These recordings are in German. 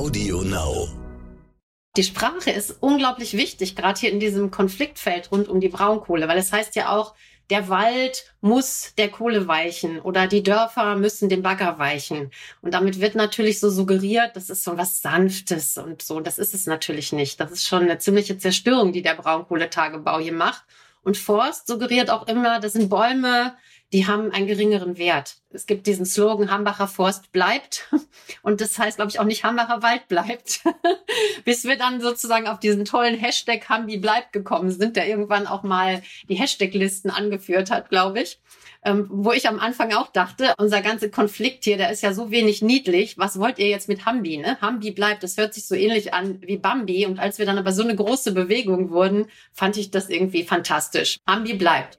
Audio Now. Die Sprache ist unglaublich wichtig, gerade hier in diesem Konfliktfeld rund um die Braunkohle, weil es heißt ja auch, der Wald muss der Kohle weichen oder die Dörfer müssen dem Bagger weichen. Und damit wird natürlich so suggeriert, das ist so was Sanftes und so. Das ist es natürlich nicht. Das ist schon eine ziemliche Zerstörung, die der Braunkohletagebau hier macht. Und Forst suggeriert auch immer, das sind Bäume, die haben einen geringeren Wert. Es gibt diesen Slogan, Hambacher Forst bleibt. Und das heißt, glaube ich, auch nicht Hambacher Wald bleibt. Bis wir dann sozusagen auf diesen tollen Hashtag Hambi bleibt gekommen sind, der irgendwann auch mal die Hashtag-Listen angeführt hat, glaube ich. Ähm, wo ich am Anfang auch dachte, unser ganzer Konflikt hier, der ist ja so wenig niedlich. Was wollt ihr jetzt mit Hambi? Ne? Hambi bleibt, das hört sich so ähnlich an wie Bambi. Und als wir dann aber so eine große Bewegung wurden, fand ich das irgendwie fantastisch. Hambi bleibt.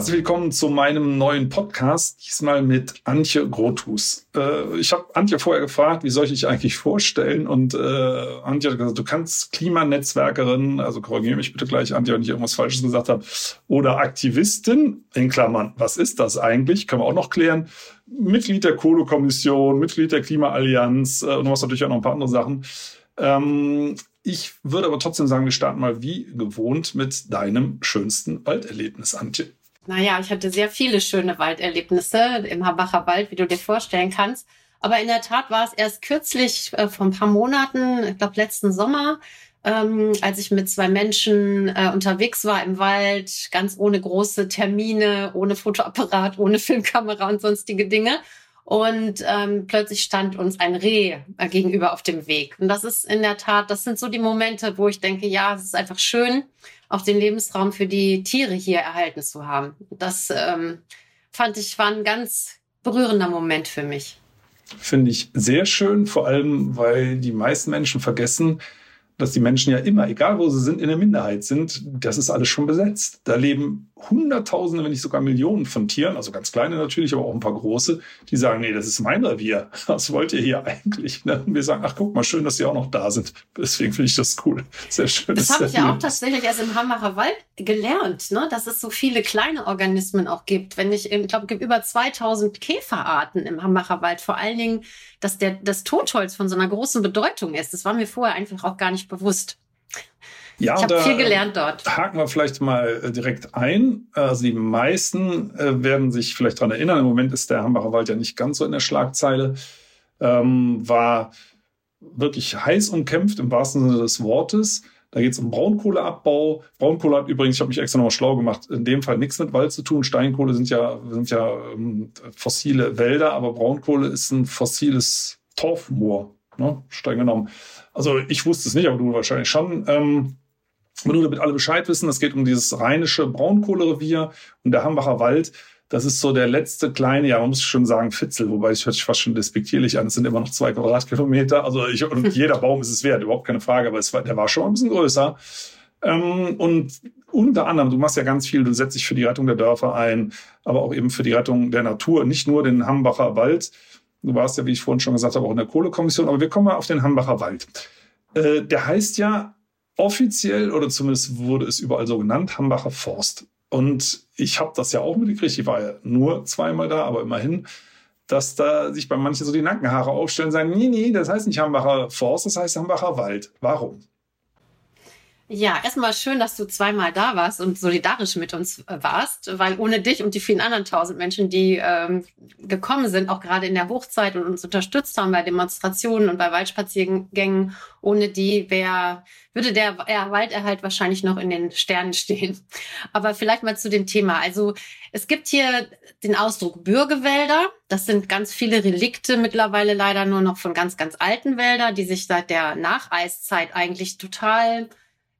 Herzlich willkommen zu meinem neuen Podcast, diesmal mit Antje Grothus. Äh, ich habe Antje vorher gefragt, wie soll ich dich eigentlich vorstellen? Und äh, Antje hat gesagt, du kannst Klimanetzwerkerin, also korrigiere mich bitte gleich, Antje, wenn ich irgendwas Falsches gesagt habe, oder Aktivistin, in Klammern, was ist das eigentlich? Können wir auch noch klären. Mitglied der Kohlekommission, Mitglied der Klimaallianz äh, und du hast natürlich auch noch ein paar andere Sachen. Ähm, ich würde aber trotzdem sagen, wir starten mal wie gewohnt mit deinem schönsten Walderlebnis, Antje. Naja, ich hatte sehr viele schöne Walderlebnisse im Hambacher Wald, wie du dir vorstellen kannst. Aber in der Tat war es erst kürzlich, äh, vor ein paar Monaten, ich glaube letzten Sommer, ähm, als ich mit zwei Menschen äh, unterwegs war im Wald, ganz ohne große Termine, ohne Fotoapparat, ohne Filmkamera und sonstige Dinge. Und ähm, plötzlich stand uns ein Reh äh, gegenüber auf dem Weg. Und das ist in der Tat, das sind so die Momente, wo ich denke, ja, es ist einfach schön, auch den Lebensraum für die Tiere hier erhalten zu haben. Das ähm, fand ich war ein ganz berührender Moment für mich. Finde ich sehr schön, vor allem, weil die meisten Menschen vergessen, dass die Menschen ja immer, egal wo sie sind, in der Minderheit sind. Das ist alles schon besetzt. Da leben Hunderttausende, wenn nicht sogar Millionen von Tieren, also ganz kleine natürlich, aber auch ein paar große, die sagen, nee, das ist mein Revier. Was wollt ihr hier eigentlich? Ne? Und wir sagen, ach guck mal, schön, dass sie auch noch da sind. Deswegen finde ich das cool. Sehr schön. Das habe ich ja auch tatsächlich erst im Hambacher Wald gelernt, ne? dass es so viele kleine Organismen auch gibt. Wenn ich, ich glaube, es gibt über 2000 Käferarten im Hambacher Wald. Vor allen Dingen, dass der, das Totholz von so einer großen Bedeutung ist. Das war mir vorher einfach auch gar nicht bewusst. Ja, ich habe viel gelernt dort. Haken wir vielleicht mal äh, direkt ein. Also die meisten äh, werden sich vielleicht daran erinnern. Im Moment ist der Hambacher Wald ja nicht ganz so in der Schlagzeile. Ähm, war wirklich heiß umkämpft im wahrsten Sinne des Wortes. Da geht es um Braunkohleabbau. Braunkohle hat übrigens, ich habe mich extra nochmal schlau gemacht, in dem Fall nichts mit Wald zu tun. Steinkohle sind ja, sind ja ähm, fossile Wälder, aber Braunkohle ist ein fossiles Torfmoor, ne? streng genommen. Also ich wusste es nicht, aber du wahrscheinlich schon. Ähm, nur damit alle Bescheid wissen, es geht um dieses rheinische Braunkohlerevier und der Hambacher Wald. Das ist so der letzte kleine, ja, man muss schon sagen, Fitzel, wobei es hört sich fast schon despektierlich an. Es sind immer noch zwei Quadratkilometer. Also ich, und jeder Baum ist es wert, überhaupt keine Frage, aber es war, der war schon ein bisschen größer. Ähm, und unter anderem, du machst ja ganz viel, du setzt dich für die Rettung der Dörfer ein, aber auch eben für die Rettung der Natur, nicht nur den Hambacher Wald. Du warst ja, wie ich vorhin schon gesagt habe, auch in der Kohlekommission, aber wir kommen mal auf den Hambacher Wald. Äh, der heißt ja offiziell, oder zumindest wurde es überall so genannt, Hambacher Forst. Und ich habe das ja auch mitgekriegt, ich war ja nur zweimal da, aber immerhin, dass da sich bei manchen so die Nackenhaare aufstellen und sagen, nee, nee, das heißt nicht Hambacher Forst, das heißt Hambacher Wald. Warum? Ja, erstmal schön, dass du zweimal da warst und solidarisch mit uns äh, warst, weil ohne dich und die vielen anderen tausend Menschen, die ähm, gekommen sind, auch gerade in der Hochzeit und uns unterstützt haben bei Demonstrationen und bei Waldspaziergängen, ohne die wär, würde der Walderhalt wahrscheinlich noch in den Sternen stehen. Aber vielleicht mal zu dem Thema. Also es gibt hier den Ausdruck Bürgewälder. Das sind ganz viele Relikte mittlerweile leider nur noch von ganz, ganz alten Wäldern, die sich seit der Nacheiszeit eigentlich total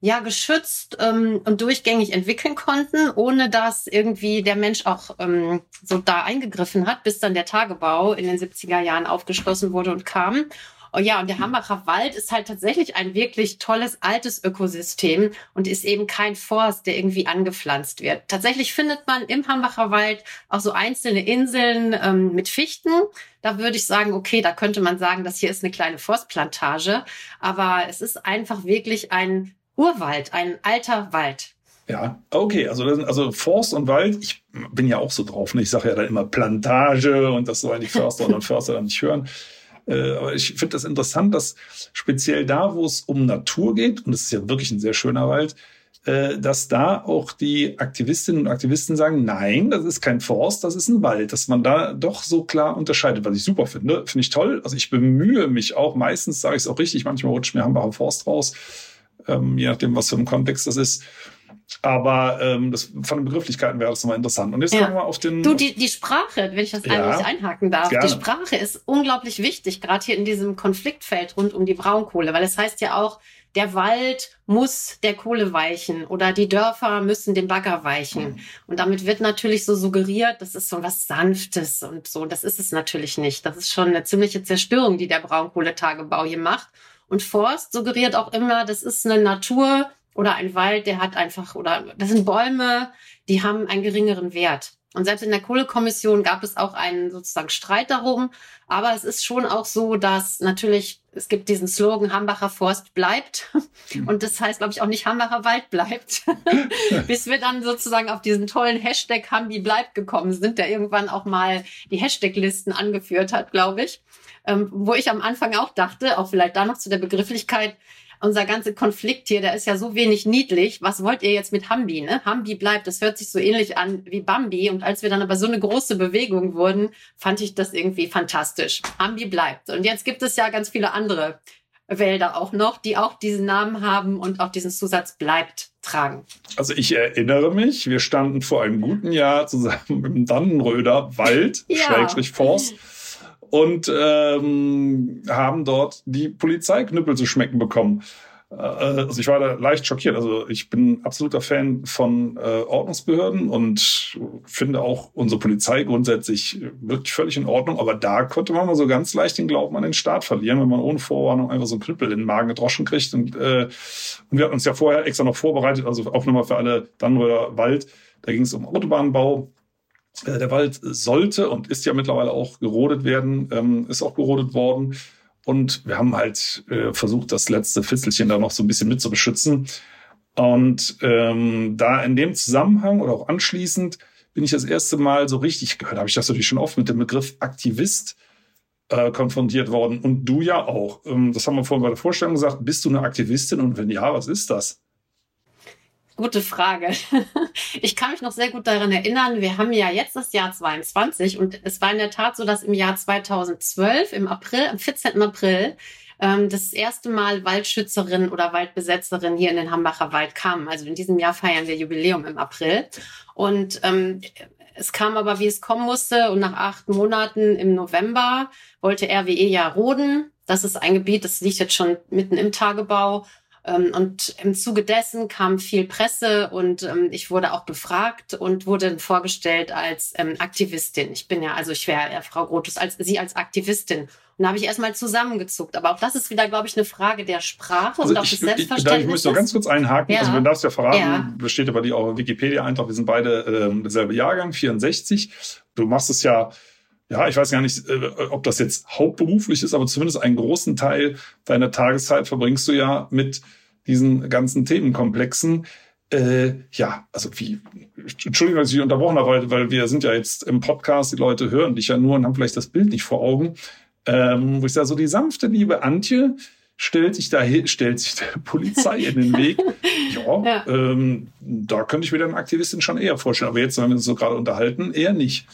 ja geschützt ähm, und durchgängig entwickeln konnten, ohne dass irgendwie der Mensch auch ähm, so da eingegriffen hat, bis dann der Tagebau in den 70er Jahren aufgeschlossen wurde und kam. Oh ja, und der Hambacher Wald ist halt tatsächlich ein wirklich tolles altes Ökosystem und ist eben kein Forst, der irgendwie angepflanzt wird. Tatsächlich findet man im Hambacher Wald auch so einzelne Inseln ähm, mit Fichten. Da würde ich sagen, okay, da könnte man sagen, das hier ist eine kleine Forstplantage. Aber es ist einfach wirklich ein Urwald, ein alter Wald. Ja, okay, also, also Forst und Wald, ich bin ja auch so drauf. Ne? Ich sage ja dann immer Plantage und das sollen die Förster und Förster dann nicht hören. Äh, aber ich finde das interessant, dass speziell da, wo es um Natur geht, und es ist ja wirklich ein sehr schöner Wald, äh, dass da auch die Aktivistinnen und Aktivisten sagen, nein, das ist kein Forst, das ist ein Wald, dass man da doch so klar unterscheidet, was ich super finde, finde ich toll. Also ich bemühe mich auch, meistens sage ich es auch richtig, manchmal rutscht mir Hambacher Forst raus, ähm, je nachdem, was für ein Kontext das ist. Aber ähm, das, von den Begrifflichkeiten wäre das nochmal interessant. Und jetzt ja. kommen wir auf den. Du, die, die Sprache, wenn ich das ja, einhaken darf, gerne. die Sprache ist unglaublich wichtig, gerade hier in diesem Konfliktfeld rund um die Braunkohle, weil es heißt ja auch, der Wald muss der Kohle weichen oder die Dörfer müssen dem Bagger weichen. Mhm. Und damit wird natürlich so suggeriert, das ist so was Sanftes und so. Das ist es natürlich nicht. Das ist schon eine ziemliche Zerstörung, die der Braunkohletagebau hier macht. Und Forst suggeriert auch immer, das ist eine Natur, oder ein Wald, der hat einfach, oder das sind Bäume, die haben einen geringeren Wert. Und selbst in der Kohlekommission gab es auch einen sozusagen Streit darum. Aber es ist schon auch so, dass natürlich, es gibt diesen Slogan, Hambacher Forst bleibt. Hm. Und das heißt, glaube ich, auch nicht Hambacher Wald bleibt. Bis wir dann sozusagen auf diesen tollen Hashtag Hambi bleibt gekommen sind, der irgendwann auch mal die Hashtag-Listen angeführt hat, glaube ich. Ähm, wo ich am Anfang auch dachte, auch vielleicht da noch zu der Begrifflichkeit, unser ganzer Konflikt hier, der ist ja so wenig niedlich. Was wollt ihr jetzt mit Hambi? Ne? Hambi bleibt, das hört sich so ähnlich an wie Bambi. Und als wir dann aber so eine große Bewegung wurden, fand ich das irgendwie fantastisch. Hambi bleibt. Und jetzt gibt es ja ganz viele andere Wälder auch noch, die auch diesen Namen haben und auch diesen Zusatz bleibt tragen. Also ich erinnere mich, wir standen vor einem guten Jahr zusammen im Dannenröder Wald, ja. Schrägstrich Forst und ähm, haben dort die Polizeiknüppel zu schmecken bekommen. Äh, also ich war da leicht schockiert. Also ich bin absoluter Fan von äh, Ordnungsbehörden und finde auch unsere Polizei grundsätzlich wirklich völlig in Ordnung. Aber da konnte man mal so ganz leicht den Glauben an den Staat verlieren, wenn man ohne Vorwarnung einfach so einen Knüppel in den Magen gedroschen kriegt. Und, äh, und wir hatten uns ja vorher extra noch vorbereitet, also auch nochmal für alle Dannröder Wald. Da ging es um Autobahnbau der Wald sollte und ist ja mittlerweile auch gerodet werden, ähm, ist auch gerodet worden. Und wir haben halt äh, versucht, das letzte Fitzelchen da noch so ein bisschen mit zu beschützen. Und ähm, da in dem Zusammenhang oder auch anschließend bin ich das erste Mal so richtig gehört, habe ich das natürlich schon oft mit dem Begriff Aktivist äh, konfrontiert worden. Und du ja auch. Ähm, das haben wir vorhin bei der Vorstellung gesagt. Bist du eine Aktivistin? Und wenn ja, was ist das? Gute Frage. Ich kann mich noch sehr gut daran erinnern, wir haben ja jetzt das Jahr 22 und es war in der Tat so, dass im Jahr 2012, im April, am 14. April, ähm, das erste Mal Waldschützerin oder Waldbesetzerin hier in den Hambacher Wald kam. Also in diesem Jahr feiern wir Jubiläum im April. Und ähm, es kam aber, wie es kommen musste. Und nach acht Monaten im November wollte RWE ja roden. Das ist ein Gebiet, das liegt jetzt schon mitten im Tagebau. Ähm, und im Zuge dessen kam viel Presse und ähm, ich wurde auch befragt und wurde vorgestellt als ähm, Aktivistin. Ich bin ja, also ich wäre ja Frau Grotus als sie als Aktivistin. Und da habe ich erstmal zusammengezuckt. Aber auch das ist wieder, glaube ich, eine Frage der Sprache also und auch ich, des Selbstverständnisses. Ich, ich muss noch ganz kurz einhaken. Ja. Also, wenn darfst ja verraten, ja. besteht ja bei dir auch Wikipedia-Eintrag. Wir sind beide ähm, derselbe Jahrgang, 64. Du machst es ja ja, ich weiß gar nicht, äh, ob das jetzt hauptberuflich ist, aber zumindest einen großen Teil deiner Tageszeit verbringst du ja mit diesen ganzen Themenkomplexen. Äh, ja, also wie, Entschuldigung, dass ich unterbrochen habe, weil, weil wir sind ja jetzt im Podcast, die Leute hören dich ja nur und haben vielleicht das Bild nicht vor Augen. Ähm, wo ich sage, so die sanfte liebe Antje stellt sich da stellt sich der Polizei in den Weg. Ja, ja. Ähm, da könnte ich mir dann Aktivistin schon eher vorstellen. Aber jetzt, wenn wir uns so gerade unterhalten, eher nicht.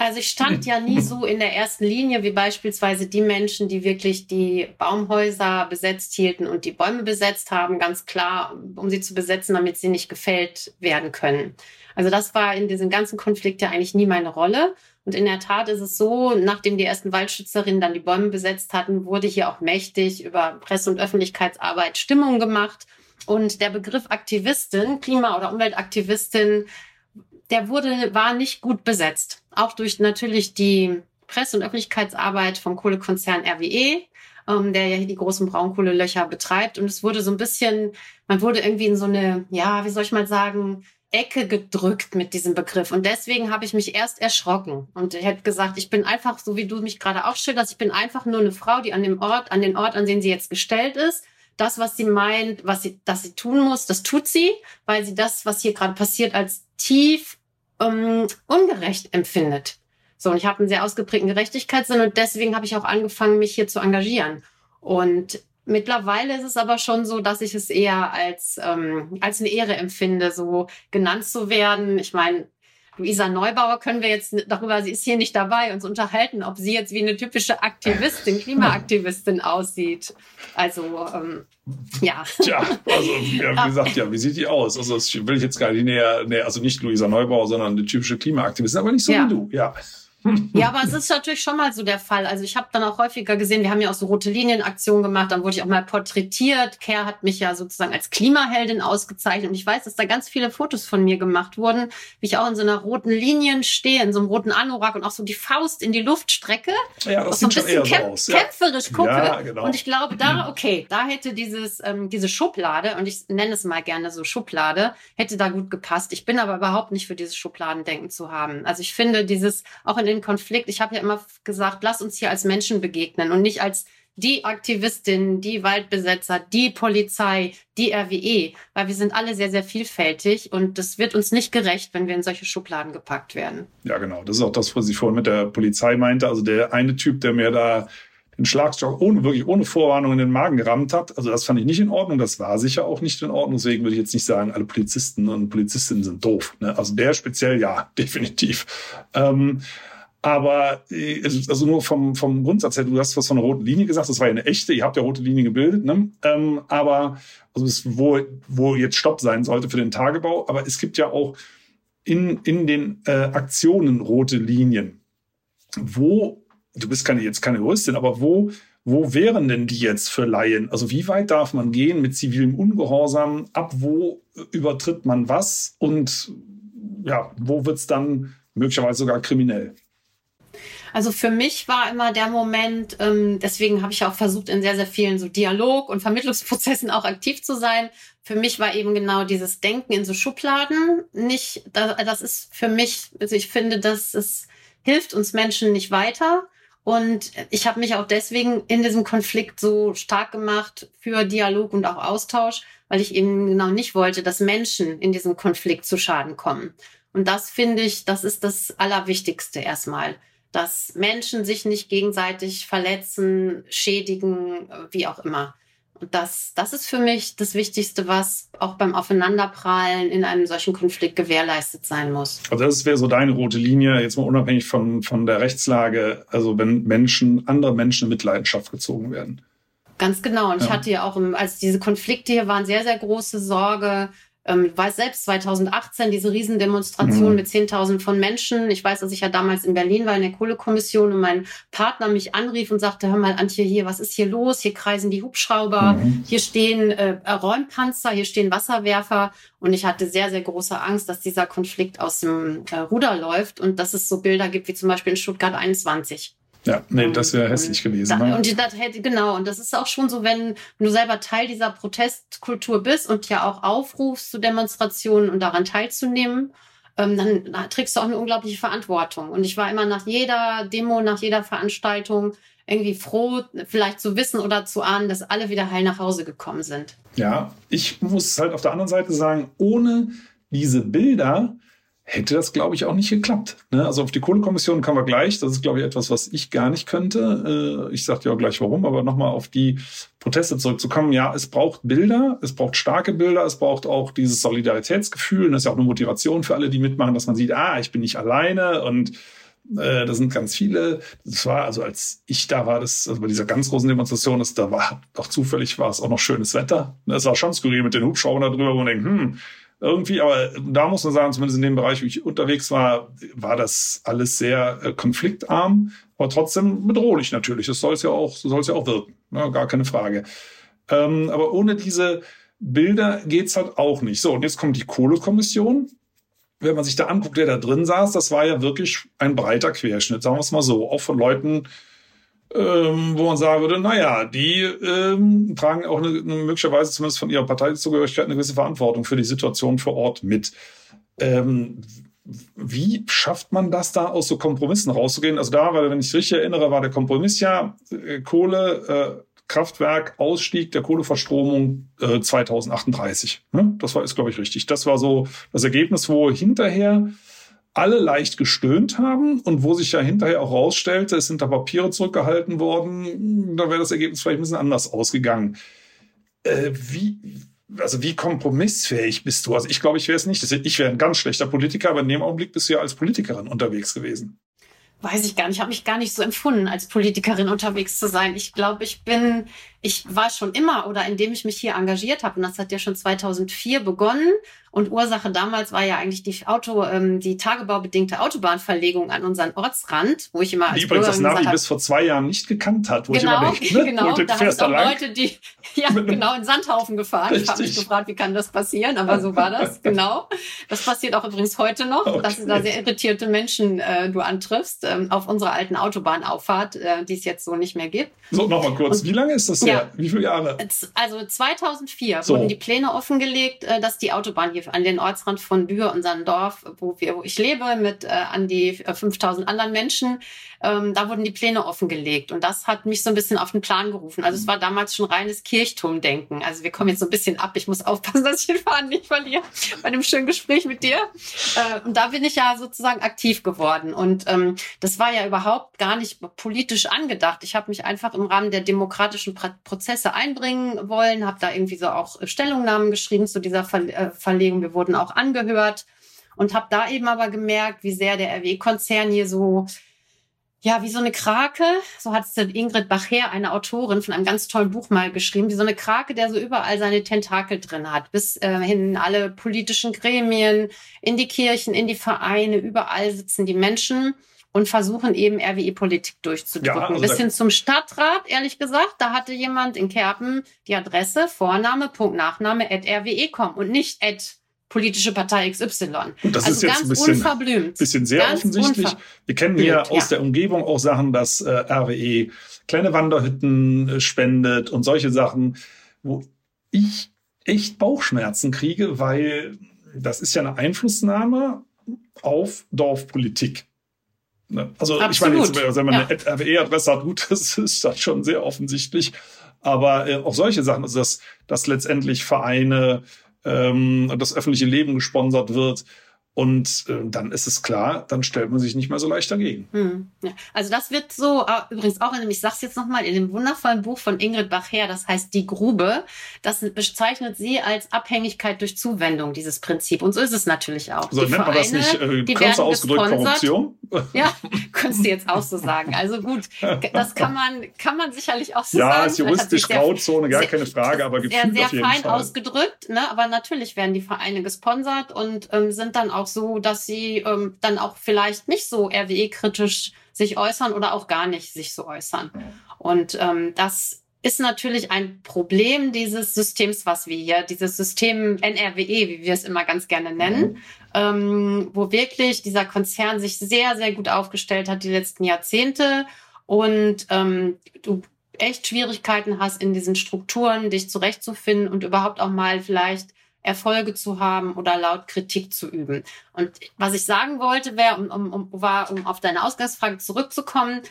Also ich stand ja nie so in der ersten Linie wie beispielsweise die Menschen, die wirklich die Baumhäuser besetzt hielten und die Bäume besetzt haben, ganz klar, um sie zu besetzen, damit sie nicht gefällt werden können. Also das war in diesem ganzen Konflikt ja eigentlich nie meine Rolle. Und in der Tat ist es so, nachdem die ersten Waldschützerinnen dann die Bäume besetzt hatten, wurde hier auch mächtig über Presse- und Öffentlichkeitsarbeit Stimmung gemacht. Und der Begriff Aktivistin, Klima- oder Umweltaktivistin, der wurde, war nicht gut besetzt. Auch durch natürlich die Presse- und Öffentlichkeitsarbeit vom Kohlekonzern RWE, ähm, der ja hier die großen Braunkohlelöcher betreibt. Und es wurde so ein bisschen, man wurde irgendwie in so eine, ja, wie soll ich mal sagen, Ecke gedrückt mit diesem Begriff. Und deswegen habe ich mich erst erschrocken und hätte gesagt, ich bin einfach, so wie du mich gerade auch schilderst, ich bin einfach nur eine Frau, die an dem Ort, an den Ort, an den sie jetzt gestellt ist, das, was sie meint, was sie, dass sie tun muss, das tut sie, weil sie das, was hier gerade passiert, als tief ähm, ungerecht empfindet. So, und ich habe einen sehr ausgeprägten Gerechtigkeitssinn und deswegen habe ich auch angefangen, mich hier zu engagieren. Und Mittlerweile ist es aber schon so, dass ich es eher als, ähm, als eine Ehre empfinde, so genannt zu werden. Ich meine, Luisa Neubauer können wir jetzt darüber, sie ist hier nicht dabei, uns unterhalten, ob sie jetzt wie eine typische Aktivistin, Klimaaktivistin aussieht. Also, ähm, ja. Tja, also, ja, wie gesagt, ja, wie sieht die aus? Also, das will ich jetzt gar nicht näher, näher also nicht Luisa Neubauer, sondern eine typische Klimaaktivistin, aber nicht so ja. wie du, ja. Ja, aber es ist natürlich schon mal so der Fall. Also ich habe dann auch häufiger gesehen, wir haben ja auch so rote Linienaktionen gemacht, dann wurde ich auch mal porträtiert. Care hat mich ja sozusagen als Klimaheldin ausgezeichnet und ich weiß, dass da ganz viele Fotos von mir gemacht wurden, wie ich auch in so einer roten Linien stehe, in so einem roten Anorak und auch so die Faust in die Luft strecke. Ja, das so ein bisschen eher kämp so aus. Ja. kämpferisch gucke. Ja, genau. Und ich glaube, da, okay, da hätte dieses, ähm, diese Schublade, und ich nenne es mal gerne so Schublade, hätte da gut gepasst. Ich bin aber überhaupt nicht für dieses Schubladendenken zu haben. Also ich finde dieses, auch in den Konflikt, ich habe ja immer gesagt, lass uns hier als Menschen begegnen und nicht als die Aktivistin, die Waldbesetzer, die Polizei, die RWE, weil wir sind alle sehr, sehr vielfältig und das wird uns nicht gerecht, wenn wir in solche Schubladen gepackt werden. Ja, genau. Das ist auch das, was ich vorhin mit der Polizei meinte. Also der eine Typ, der mir da den Schlagstock ohne, wirklich ohne Vorwarnung in den Magen gerammt hat. Also das fand ich nicht in Ordnung. Das war sicher auch nicht in Ordnung. Deswegen würde ich jetzt nicht sagen, alle Polizisten und Polizistinnen sind doof. Ne? Also der speziell, ja, definitiv. Ähm, aber äh, also nur vom, vom Grundsatz her, du hast was von einer roten Linie gesagt, das war ja eine echte, ihr habt ja rote Linie gebildet, ne? Ähm, aber also es, wo, wo jetzt Stopp sein sollte für den Tagebau, aber es gibt ja auch in, in den äh, Aktionen rote Linien. Wo, du bist keine, jetzt keine Juristin, aber wo, wo wären denn die jetzt für Laien? Also wie weit darf man gehen mit zivilem Ungehorsam? Ab wo übertritt man was? Und ja, wo wird's dann möglicherweise sogar kriminell? Also für mich war immer der Moment, ähm, deswegen habe ich auch versucht, in sehr, sehr vielen so Dialog- und Vermittlungsprozessen auch aktiv zu sein. Für mich war eben genau dieses Denken in so Schubladen nicht, das, das ist für mich, also ich finde, dass es hilft uns Menschen nicht weiter. Und ich habe mich auch deswegen in diesem Konflikt so stark gemacht für Dialog und auch Austausch, weil ich eben genau nicht wollte, dass Menschen in diesem Konflikt zu Schaden kommen. Und das finde ich, das ist das Allerwichtigste erstmal dass Menschen sich nicht gegenseitig verletzen, schädigen, wie auch immer. Und das, das ist für mich das Wichtigste, was auch beim Aufeinanderprallen in einem solchen Konflikt gewährleistet sein muss. Also das wäre so deine rote Linie, jetzt mal unabhängig von, von der Rechtslage, also wenn Menschen, andere Menschen in Mitleidenschaft gezogen werden. Ganz genau. Und ja. ich hatte ja auch, im, als diese Konflikte hier waren, sehr, sehr große Sorge, ähm, ich weiß selbst 2018 diese Riesendemonstration mhm. mit 10.000 von Menschen. Ich weiß, dass ich ja damals in Berlin war in der Kohlekommission und mein Partner mich anrief und sagte, hör mal Antje, hier, was ist hier los? Hier kreisen die Hubschrauber, mhm. hier stehen äh, Räumpanzer, hier stehen Wasserwerfer. Und ich hatte sehr, sehr große Angst, dass dieser Konflikt aus dem äh, Ruder läuft und dass es so Bilder gibt wie zum Beispiel in Stuttgart 21. Ja, nee, das wäre hässlich gewesen. Da, ne? Und das hätte, genau, und das ist auch schon so, wenn du selber Teil dieser Protestkultur bist und ja auch aufrufst zu Demonstrationen und daran teilzunehmen, ähm, dann da trägst du auch eine unglaubliche Verantwortung. Und ich war immer nach jeder Demo, nach jeder Veranstaltung irgendwie froh, vielleicht zu wissen oder zu ahnen, dass alle wieder heil nach Hause gekommen sind. Ja, ich muss halt auf der anderen Seite sagen, ohne diese Bilder hätte das, glaube ich, auch nicht geklappt. Ne? Also auf die Kohlekommission kommen wir gleich. Das ist, glaube ich, etwas, was ich gar nicht könnte. Äh, ich sage dir auch gleich warum, aber nochmal auf die Proteste zurückzukommen. Ja, es braucht Bilder, es braucht starke Bilder, es braucht auch dieses Solidaritätsgefühl. Und das ist ja auch eine Motivation für alle, die mitmachen, dass man sieht, ah, ich bin nicht alleine und äh, da sind ganz viele. Das war also, als ich da war, das also bei dieser ganz großen Demonstration, das da war auch zufällig war es auch noch schönes Wetter. Es war schon skurril mit den Hubschraubern da drüber, wo man denkt, hm, irgendwie, aber da muss man sagen, zumindest in dem Bereich, wo ich unterwegs war, war das alles sehr äh, konfliktarm, aber trotzdem bedrohlich natürlich. Das soll es ja auch, so soll es ja auch wirken, ne? gar keine Frage. Ähm, aber ohne diese Bilder geht's halt auch nicht. So, und jetzt kommt die Kohlekommission. Wenn man sich da anguckt, wer da drin saß, das war ja wirklich ein breiter Querschnitt, sagen wir es mal so, auch von Leuten, ähm, wo man sagen würde, naja, die ähm, tragen auch eine, möglicherweise zumindest von ihrer Parteizugehörigkeit eine gewisse Verantwortung für die Situation vor Ort mit. Ähm, wie schafft man das da aus so Kompromissen rauszugehen? Also da, weil wenn ich richtig erinnere, war der Kompromiss ja äh, Kohle, äh, Kraftwerk, Ausstieg der Kohleverstromung äh, 2038. Ne? Das war ist glaube ich richtig. Das war so das Ergebnis, wo hinterher alle leicht gestöhnt haben und wo sich ja hinterher auch rausstellte, es sind da Papiere zurückgehalten worden, da wäre das Ergebnis vielleicht ein bisschen anders ausgegangen. Äh, wie, also wie kompromissfähig bist du? Also ich glaube, ich wäre es nicht. Ich wäre ein ganz schlechter Politiker, aber in dem Augenblick bist du ja als Politikerin unterwegs gewesen weiß ich gar nicht, ich habe mich gar nicht so empfunden, als Politikerin unterwegs zu sein. Ich glaube, ich bin, ich war schon immer oder indem ich mich hier engagiert habe, und das hat ja schon 2004 begonnen und Ursache damals war ja eigentlich die Auto, ähm, die tagebaubedingte Autobahnverlegung an unseren Ortsrand, wo ich immer als die übrigens das Navi bis vor zwei Jahren nicht gekannt hat, wo genau, ich immer denke, ne? genau, da haben auch Leute, die ja genau in Sandhaufen gefahren. Richtig. Ich habe mich gefragt, wie kann das passieren, aber so war das genau. Das passiert auch übrigens heute noch, okay. dass du da sehr irritierte Menschen äh, du antriffst ähm, auf unserer alten Autobahnauffahrt, äh, die es jetzt so nicht mehr gibt. So nochmal kurz, und, wie lange ist das ja, her? Wie viele Jahre? Also 2004 so. wurden die Pläne offengelegt, äh, dass die Autobahn hier an den Ortsrand von Bühr, unserem Dorf, wo, wir, wo ich lebe, mit äh, an die 5000 äh, anderen Menschen. Ähm, da wurden die Pläne offengelegt. Und das hat mich so ein bisschen auf den Plan gerufen. Also es war damals schon reines Kirchturmdenken. Also wir kommen jetzt so ein bisschen ab. Ich muss aufpassen, dass ich den Faden nicht verliere bei dem schönen Gespräch mit dir. Äh, und da bin ich ja sozusagen aktiv geworden. Und ähm, das war ja überhaupt gar nicht politisch angedacht. Ich habe mich einfach im Rahmen der demokratischen Prozesse einbringen wollen, habe da irgendwie so auch Stellungnahmen geschrieben zu dieser Ver äh, Verlegung. Wir wurden auch angehört und habe da eben aber gemerkt, wie sehr der RW-Konzern hier so ja, wie so eine Krake, so hat es Ingrid Bachher, eine Autorin von einem ganz tollen Buch mal geschrieben, wie so eine Krake, der so überall seine Tentakel drin hat, bis äh, hin in alle politischen Gremien, in die Kirchen, in die Vereine, überall sitzen die Menschen und versuchen eben RWE-Politik durchzudrücken. Ja, also Bis hin zum Stadtrat, ehrlich gesagt, da hatte jemand in Kerpen die Adresse Vorname, Punkt, Nachname, at RWE.com und nicht at politische Partei XY. Und das also ist jetzt ganz ein bisschen, unverblümt. bisschen sehr ganz offensichtlich. Wir kennen hier aus ja. der Umgebung auch Sachen, dass äh, RWE kleine Wanderhütten äh, spendet und solche Sachen, wo ich echt Bauchschmerzen kriege, weil das ist ja eine Einflussnahme auf Dorfpolitik. Ne? Also Absolut. ich meine, jetzt, wenn man ja. eine RWE-Adresse hat, gut, das ist dann schon sehr offensichtlich. Aber äh, auch solche Sachen, also dass, dass letztendlich Vereine ähm, das öffentliche Leben gesponsert wird. Und äh, dann ist es klar, dann stellt man sich nicht mehr so leicht dagegen. Hm. Ja. Also das wird so, äh, übrigens auch, in, ich sag's jetzt nochmal, in dem wundervollen Buch von Ingrid Bachher, das heißt Die Grube, das bezeichnet sie als Abhängigkeit durch Zuwendung, dieses Prinzip. Und so ist es natürlich auch. So die nennt man Vereine, das nicht äh, kürzer ausgedrückt Korruption? Ja, könntest du jetzt auch so sagen. Also gut, das kann man, kann man sicherlich auch so ja, sagen. Ja, ist juristisch Grauzone, gar keine Frage, aber gefühlt sehr, sehr auf jeden fein Fall. ausgedrückt, ne? aber natürlich werden die Vereine gesponsert und ähm, sind dann auch so, dass sie ähm, dann auch vielleicht nicht so RWE-kritisch sich äußern oder auch gar nicht sich so äußern. Und ähm, das ist natürlich ein Problem dieses Systems, was wir hier, dieses System NRWE, wie wir es immer ganz gerne nennen, mhm. ähm, wo wirklich dieser Konzern sich sehr, sehr gut aufgestellt hat die letzten Jahrzehnte und ähm, du echt Schwierigkeiten hast in diesen Strukturen, dich zurechtzufinden und überhaupt auch mal vielleicht Erfolge zu haben oder laut Kritik zu üben. Und was ich sagen wollte, wäre, um, um, um, war, um auf deine Ausgangsfrage zurückzukommen,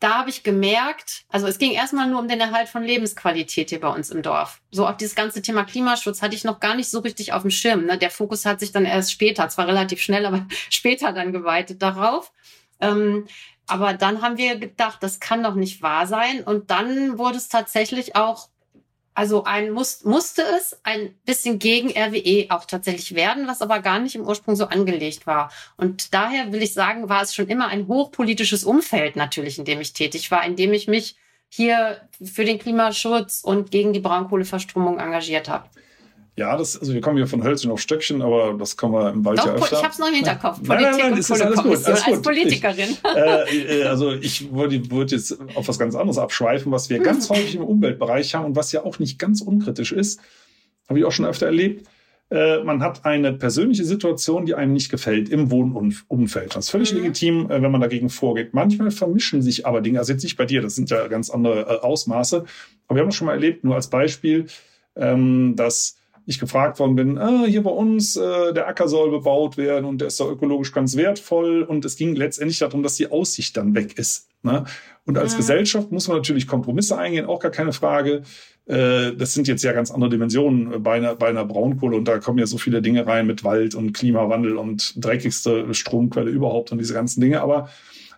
da habe ich gemerkt, also es ging erstmal nur um den Erhalt von Lebensqualität hier bei uns im Dorf. So auch dieses ganze Thema Klimaschutz hatte ich noch gar nicht so richtig auf dem Schirm. Ne? Der Fokus hat sich dann erst später, zwar relativ schnell, aber später dann geweitet darauf. Ähm, aber dann haben wir gedacht, das kann doch nicht wahr sein. Und dann wurde es tatsächlich auch also ein muss, musste es ein bisschen gegen RWE auch tatsächlich werden, was aber gar nicht im Ursprung so angelegt war. Und daher will ich sagen, war es schon immer ein hochpolitisches Umfeld natürlich, in dem ich tätig war, in dem ich mich hier für den Klimaschutz und gegen die Braunkohleverstromung engagiert habe. Ja, das, also wir kommen hier von Hölzchen auf Stöckchen, aber das kommen wir im Wald Doch, ja öfter. Ich habe es noch im Hinterkopf. Politik nein, nein, nein, ist alles gut, alles gut. Als Politikerin. äh, äh, also ich würde, würde jetzt auf was ganz anderes abschweifen, was wir ganz häufig im Umweltbereich haben und was ja auch nicht ganz unkritisch ist. habe ich auch schon öfter erlebt. Äh, man hat eine persönliche Situation, die einem nicht gefällt im Wohnumfeld. Das ist völlig mhm. legitim, äh, wenn man dagegen vorgeht. Manchmal vermischen sich aber Dinge, also jetzt nicht bei dir, das sind ja ganz andere Ausmaße. Aber wir haben es schon mal erlebt, nur als Beispiel, ähm, dass ich gefragt worden bin, ah, hier bei uns, äh, der Acker soll bebaut werden und der ist doch ökologisch ganz wertvoll. Und es ging letztendlich darum, dass die Aussicht dann weg ist. Ne? Und als mhm. Gesellschaft muss man natürlich Kompromisse eingehen, auch gar keine Frage. Äh, das sind jetzt ja ganz andere Dimensionen bei einer, bei einer Braunkohle und da kommen ja so viele Dinge rein mit Wald und Klimawandel und dreckigste Stromquelle überhaupt und diese ganzen Dinge. Aber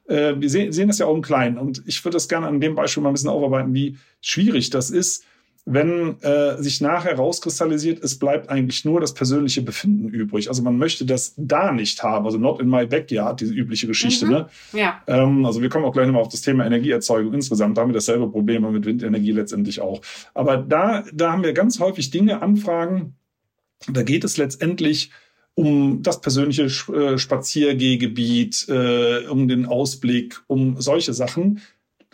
äh, wir sehen, sehen das ja auch im Kleinen. Und ich würde das gerne an dem Beispiel mal ein bisschen aufarbeiten, wie schwierig das ist, wenn äh, sich nachher rauskristallisiert, es bleibt eigentlich nur das persönliche Befinden übrig. Also man möchte das da nicht haben, also not in my backyard, diese übliche Geschichte. Mhm. Ne? Ja. Ähm, also wir kommen auch gleich nochmal auf das Thema Energieerzeugung insgesamt. Da haben wir dasselbe Problem mit Windenergie letztendlich auch. Aber da, da haben wir ganz häufig Dinge, Anfragen. Da geht es letztendlich um das persönliche äh, Spaziergehgebiet, äh, um den Ausblick, um solche Sachen.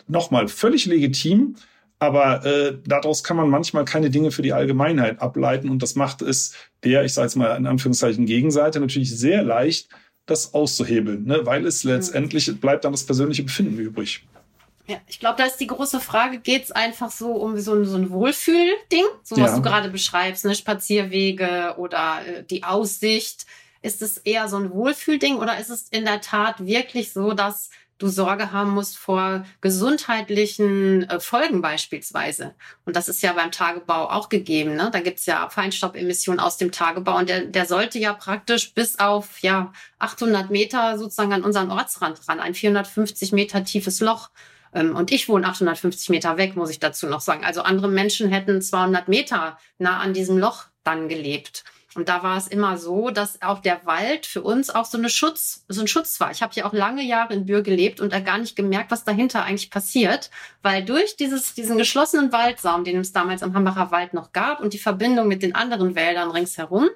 Nochmal völlig legitim. Aber äh, daraus kann man manchmal keine Dinge für die Allgemeinheit ableiten. Und das macht es der, ich sage jetzt mal in Anführungszeichen, Gegenseite natürlich sehr leicht, das auszuhebeln, ne? weil es letztendlich mhm. bleibt dann das persönliche Befinden übrig. Ja, ich glaube, da ist die große Frage, geht es einfach so um so ein, so ein Wohlfühlding, so was ja. du gerade beschreibst, ne? Spazierwege oder äh, die Aussicht. Ist es eher so ein Wohlfühlding oder ist es in der Tat wirklich so, dass du Sorge haben musst vor gesundheitlichen äh, Folgen beispielsweise. Und das ist ja beim Tagebau auch gegeben. Ne? Da gibt's ja Feinstaubemissionen aus dem Tagebau und der, der sollte ja praktisch bis auf ja 800 Meter sozusagen an unseren Ortsrand ran, ein 450 Meter tiefes Loch. Ähm, und ich wohne 850 Meter weg, muss ich dazu noch sagen. Also andere Menschen hätten 200 Meter nah an diesem Loch dann gelebt. Und da war es immer so, dass auch der Wald für uns auch so eine Schutz, so ein Schutz war. Ich habe ja auch lange Jahre in Bür gelebt und da gar nicht gemerkt, was dahinter eigentlich passiert, weil durch dieses, diesen geschlossenen Waldsaum, den es damals am Hambacher Wald noch gab und die Verbindung mit den anderen Wäldern ringsherum,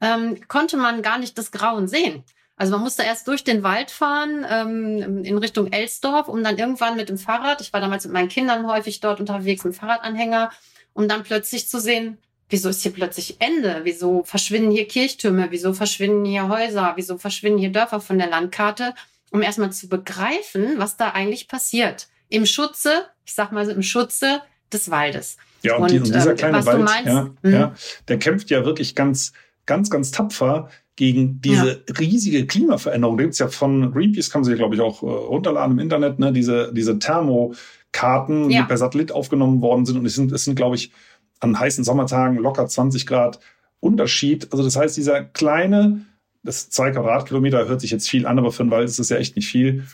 ähm, konnte man gar nicht das Grauen sehen. Also man musste erst durch den Wald fahren ähm, in Richtung Elsdorf, um dann irgendwann mit dem Fahrrad, ich war damals mit meinen Kindern häufig dort unterwegs, im Fahrradanhänger, um dann plötzlich zu sehen, wieso ist hier plötzlich Ende? Wieso verschwinden hier Kirchtürme? Wieso verschwinden hier Häuser? Wieso verschwinden hier Dörfer von der Landkarte? Um erstmal zu begreifen, was da eigentlich passiert. Im Schutze, ich sag mal so im Schutze des Waldes. Ja, und, und, dieser äh, kleine Wald, meinst, ja, hm? ja, der kämpft ja wirklich ganz, ganz, ganz tapfer gegen diese ja. riesige Klimaveränderung. Da gibt's ja von Greenpeace, kann man sich, glaube ich, auch äh, runterladen im Internet, ne? diese, diese Thermokarten, ja. die per Satellit aufgenommen worden sind. Und es sind, es sind, glaube ich, an heißen Sommertagen locker 20 Grad Unterschied. Also das heißt, dieser kleine, das zwei Quadratkilometer hört sich jetzt viel an, aber für einen Wald ist das ja echt nicht viel.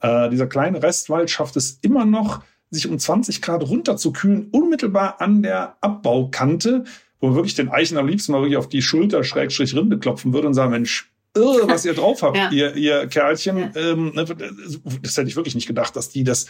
Äh, dieser kleine Restwald schafft es immer noch, sich um 20 Grad runterzukühlen, unmittelbar an der Abbaukante, wo man wirklich den Eichen am liebsten mal wirklich auf die Schulter Schrägstrich Rinde klopfen würde und sagen, Mensch, irre, was ihr drauf habt, ja. ihr, ihr Kerlchen. Ja. Ähm, ne, das hätte ich wirklich nicht gedacht, dass die das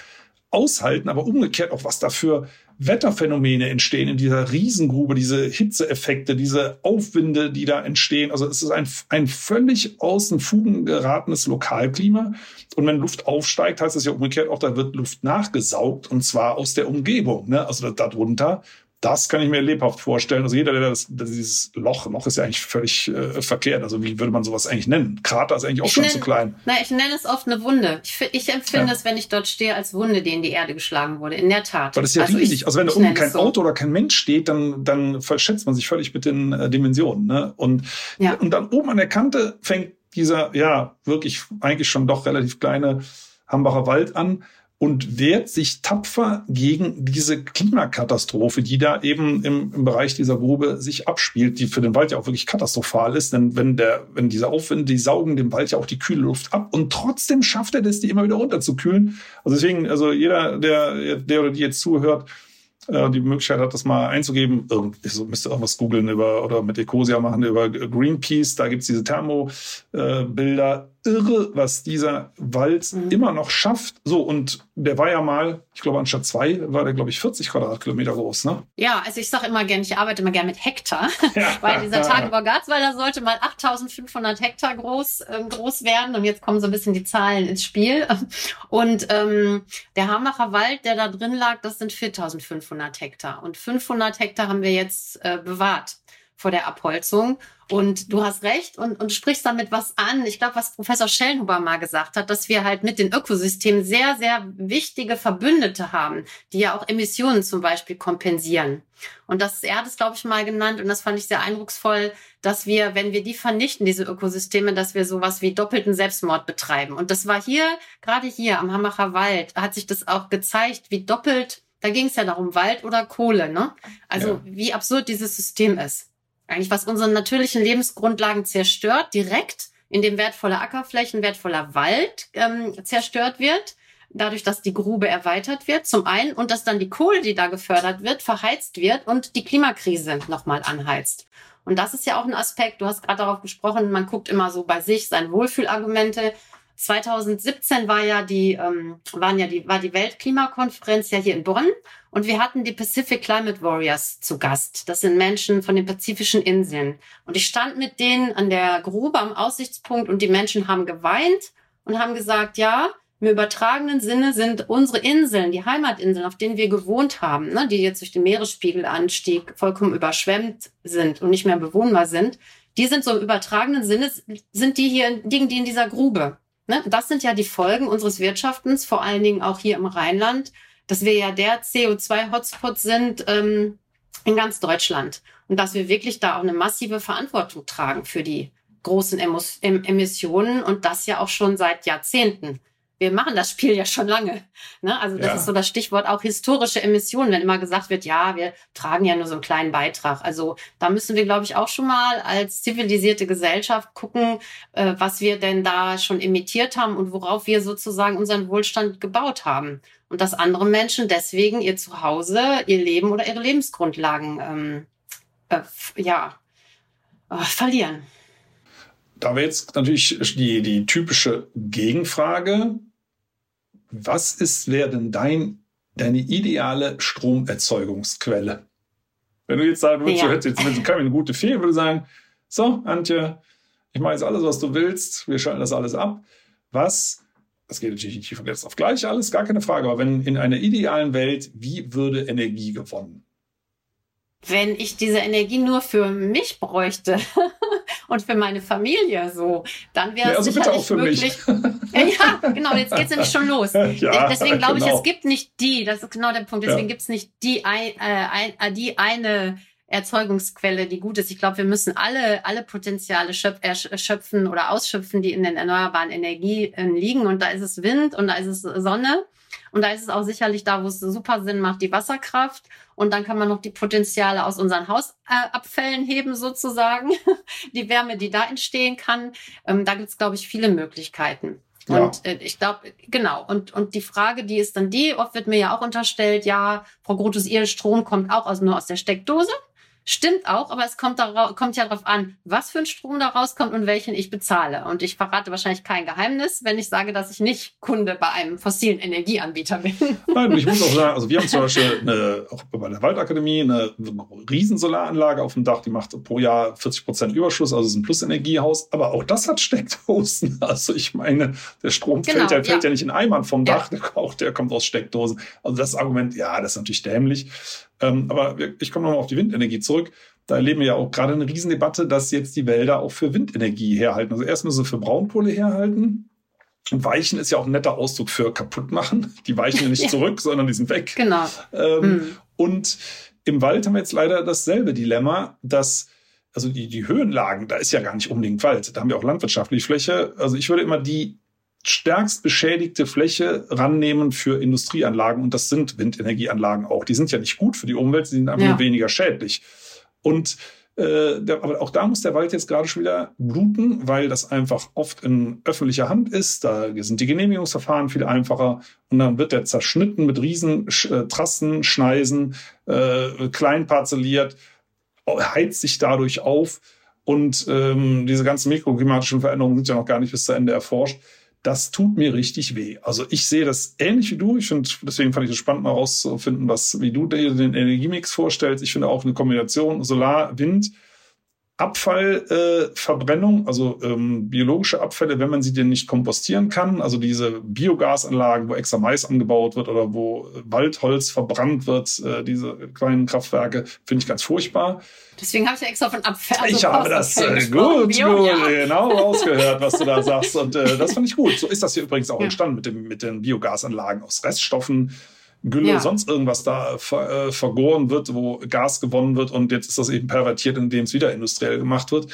aushalten, aber umgekehrt auch, was da für Wetterphänomene entstehen in dieser Riesengrube, diese Hitzeeffekte, diese Aufwinde, die da entstehen. Also es ist ein, ein völlig aus den Fugen geratenes Lokalklima. Und wenn Luft aufsteigt, heißt es ja umgekehrt auch, da wird Luft nachgesaugt und zwar aus der Umgebung, ne? also darunter. Das kann ich mir lebhaft vorstellen. Also jeder, der das, dieses Loch, Loch ist ja eigentlich völlig äh, verkehrt. Also wie würde man sowas eigentlich nennen? Krater ist eigentlich auch ich schon nenn, zu klein. Nein, ich nenne es oft eine Wunde. Ich, ich empfinde ja. es, wenn ich dort stehe, als Wunde, die in die Erde geschlagen wurde. In der Tat. Weil das ist ja also riesig. Ich, also wenn da oben kein so. Auto oder kein Mensch steht, dann, dann verschätzt man sich völlig mit den äh, Dimensionen. Ne? Und, ja. und dann oben an der Kante fängt dieser, ja, wirklich eigentlich schon doch relativ kleine Hambacher Wald an und wehrt sich tapfer gegen diese Klimakatastrophe, die da eben im, im, Bereich dieser Grube sich abspielt, die für den Wald ja auch wirklich katastrophal ist. Denn wenn der, wenn diese Aufwände, die saugen dem Wald ja auch die kühle Luft ab und trotzdem schafft er das, die immer wieder runterzukühlen. Also deswegen, also jeder, der, der oder die jetzt zuhört, äh, die Möglichkeit hat, das mal einzugeben. Irgend, so müsste irgendwas googeln über oder mit Ecosia machen über Greenpeace. Da gibt's diese Thermobilder. Äh, irre, was dieser Wald mhm. immer noch schafft. So, und der war ja mal, ich glaube, anstatt zwei war der, glaube ich, 40 Quadratkilometer groß, ne? Ja, also ich sage immer gerne, ich arbeite immer gerne mit Hektar, ja. weil dieser Tagebau Garzweiler sollte mal 8500 Hektar groß, äh, groß werden und jetzt kommen so ein bisschen die Zahlen ins Spiel. Und ähm, der Hamacher Wald, der da drin lag, das sind 4500 Hektar und 500 Hektar haben wir jetzt äh, bewahrt vor der Abholzung. Und du hast recht und, und sprichst damit was an. Ich glaube, was Professor Schellenhuber mal gesagt hat, dass wir halt mit den Ökosystemen sehr, sehr wichtige Verbündete haben, die ja auch Emissionen zum Beispiel kompensieren. Und das, er hat es, glaube ich, mal genannt und das fand ich sehr eindrucksvoll, dass wir, wenn wir die vernichten, diese Ökosysteme, dass wir sowas wie doppelten Selbstmord betreiben. Und das war hier, gerade hier am Hammacher Wald, hat sich das auch gezeigt, wie doppelt, da ging es ja darum, Wald oder Kohle, ne? Also ja. wie absurd dieses System ist eigentlich was unsere natürlichen Lebensgrundlagen zerstört, direkt, indem wertvolle Ackerflächen, wertvoller Wald ähm, zerstört wird, dadurch, dass die Grube erweitert wird, zum einen, und dass dann die Kohle, die da gefördert wird, verheizt wird und die Klimakrise nochmal anheizt. Und das ist ja auch ein Aspekt, du hast gerade darauf gesprochen, man guckt immer so bei sich seine Wohlfühlargumente. 2017 war ja die, ähm, waren ja die, war die Weltklimakonferenz ja hier in Bonn und wir hatten die Pacific Climate Warriors zu Gast. Das sind Menschen von den pazifischen Inseln. Und ich stand mit denen an der Grube am Aussichtspunkt und die Menschen haben geweint und haben gesagt, ja, im übertragenen Sinne sind unsere Inseln, die Heimatinseln, auf denen wir gewohnt haben, ne, die jetzt durch den Meeresspiegelanstieg vollkommen überschwemmt sind und nicht mehr bewohnbar sind, die sind so im übertragenen Sinne, sind die hier, liegen die in dieser Grube. Ne? Das sind ja die Folgen unseres Wirtschaftens, vor allen Dingen auch hier im Rheinland, dass wir ja der CO2-Hotspot sind ähm, in ganz Deutschland. Und dass wir wirklich da auch eine massive Verantwortung tragen für die großen Emissionen und das ja auch schon seit Jahrzehnten wir machen das Spiel ja schon lange. Ne? Also das ja. ist so das Stichwort auch historische Emissionen, wenn immer gesagt wird, ja, wir tragen ja nur so einen kleinen Beitrag. Also da müssen wir, glaube ich, auch schon mal als zivilisierte Gesellschaft gucken, äh, was wir denn da schon emittiert haben und worauf wir sozusagen unseren Wohlstand gebaut haben. Und dass andere Menschen deswegen ihr Zuhause, ihr Leben oder ihre Lebensgrundlagen ähm, äh, ja, äh, verlieren da wäre jetzt natürlich die, die typische Gegenfrage. Was ist, wäre denn dein, deine ideale Stromerzeugungsquelle? Wenn du jetzt sagen würdest, ja. du hättest jetzt mit eine gute Fee, würde sagen, so, Antje, ich mache jetzt alles, was du willst, wir schalten das alles ab. Was, das geht natürlich nicht von jetzt auf gleich alles, gar keine Frage, aber wenn in einer idealen Welt, wie würde Energie gewonnen? Wenn ich diese Energie nur für mich bräuchte, und für meine Familie so, dann wäre es also sicherlich möglich. ja, genau, jetzt geht es nämlich schon los. Ja, Deswegen glaube genau. ich, es gibt nicht die, das ist genau der Punkt, deswegen ja. gibt es nicht die, ein, äh, äh, die eine Erzeugungsquelle, die gut ist. Ich glaube, wir müssen alle, alle Potenziale schöpfen oder ausschöpfen, die in den erneuerbaren Energien liegen. Und da ist es Wind und da ist es Sonne. Und da ist es auch sicherlich da, wo es super Sinn macht, die Wasserkraft. Und dann kann man noch die Potenziale aus unseren Hausabfällen heben, sozusagen. Die Wärme, die da entstehen kann. Ähm, da gibt es, glaube ich, viele Möglichkeiten. Ja. Und äh, ich glaube, genau. Und, und die Frage, die ist dann die, oft wird mir ja auch unterstellt, ja, Frau Grotus, ihr Strom kommt auch aus, nur aus der Steckdose. Stimmt auch, aber es kommt, darauf, kommt ja darauf an, was für ein Strom da rauskommt und welchen ich bezahle. Und ich verrate wahrscheinlich kein Geheimnis, wenn ich sage, dass ich nicht Kunde bei einem fossilen Energieanbieter bin. Nein, ich muss auch sagen, also wir haben zum Beispiel eine, auch bei der Waldakademie eine Riesensolaranlage auf dem Dach, die macht pro Jahr 40 Prozent Überschuss, also ist ein Plusenergiehaus. Aber auch das hat Steckdosen. Also ich meine, der Strom genau, fällt, ja, fällt ja nicht in Eimern vom Dach, ja. der, auch der kommt aus Steckdosen. Also das Argument, ja, das ist natürlich dämlich. Ähm, aber ich komme nochmal auf die Windenergie zurück. Da erleben wir ja auch gerade eine Riesendebatte, dass jetzt die Wälder auch für Windenergie herhalten. Also erst müssen sie für Braunkohle herhalten. Und weichen ist ja auch ein netter Ausdruck für kaputt machen. Die weichen ja nicht zurück, sondern die sind weg. Genau. Ähm, hm. Und im Wald haben wir jetzt leider dasselbe Dilemma, dass also die, die Höhenlagen, da ist ja gar nicht unbedingt Wald. Da haben wir auch landwirtschaftliche Fläche. Also ich würde immer die stärkst beschädigte Fläche rannehmen für Industrieanlagen. Und das sind Windenergieanlagen auch. Die sind ja nicht gut für die Umwelt, sie sind einfach ja. nur weniger schädlich. Und äh, der, aber auch da muss der Wald jetzt gerade schon wieder bluten, weil das einfach oft in öffentlicher Hand ist. Da sind die Genehmigungsverfahren viel einfacher und dann wird der zerschnitten mit riesen äh, Trassen, Schneisen, äh, klein parzelliert, heizt sich dadurch auf Und ähm, diese ganzen mikroklimatischen Veränderungen sind ja noch gar nicht bis zu Ende erforscht. Das tut mir richtig weh. Also ich sehe das ähnlich wie du. Ich finde, deswegen fand ich es spannend, mal rauszufinden, was, wie du dir den Energiemix vorstellst. Ich finde auch eine Kombination Solar, Wind Abfallverbrennung, äh, also ähm, biologische Abfälle, wenn man sie denn nicht kompostieren kann, also diese Biogasanlagen, wo extra Mais angebaut wird oder wo Waldholz verbrannt wird, äh, diese kleinen Kraftwerke, finde ich ganz furchtbar. Deswegen habe ich ja extra von Abfall. Also ich habe das äh, gut, Bio, gut, ja. genau rausgehört, was du da sagst. Und äh, das fand ich gut. So ist das hier übrigens auch ja. entstanden mit, dem, mit den Biogasanlagen aus Reststoffen Gülle, ja. sonst irgendwas da ver, äh, vergoren wird, wo Gas gewonnen wird und jetzt ist das eben pervertiert, indem es wieder industriell gemacht wird.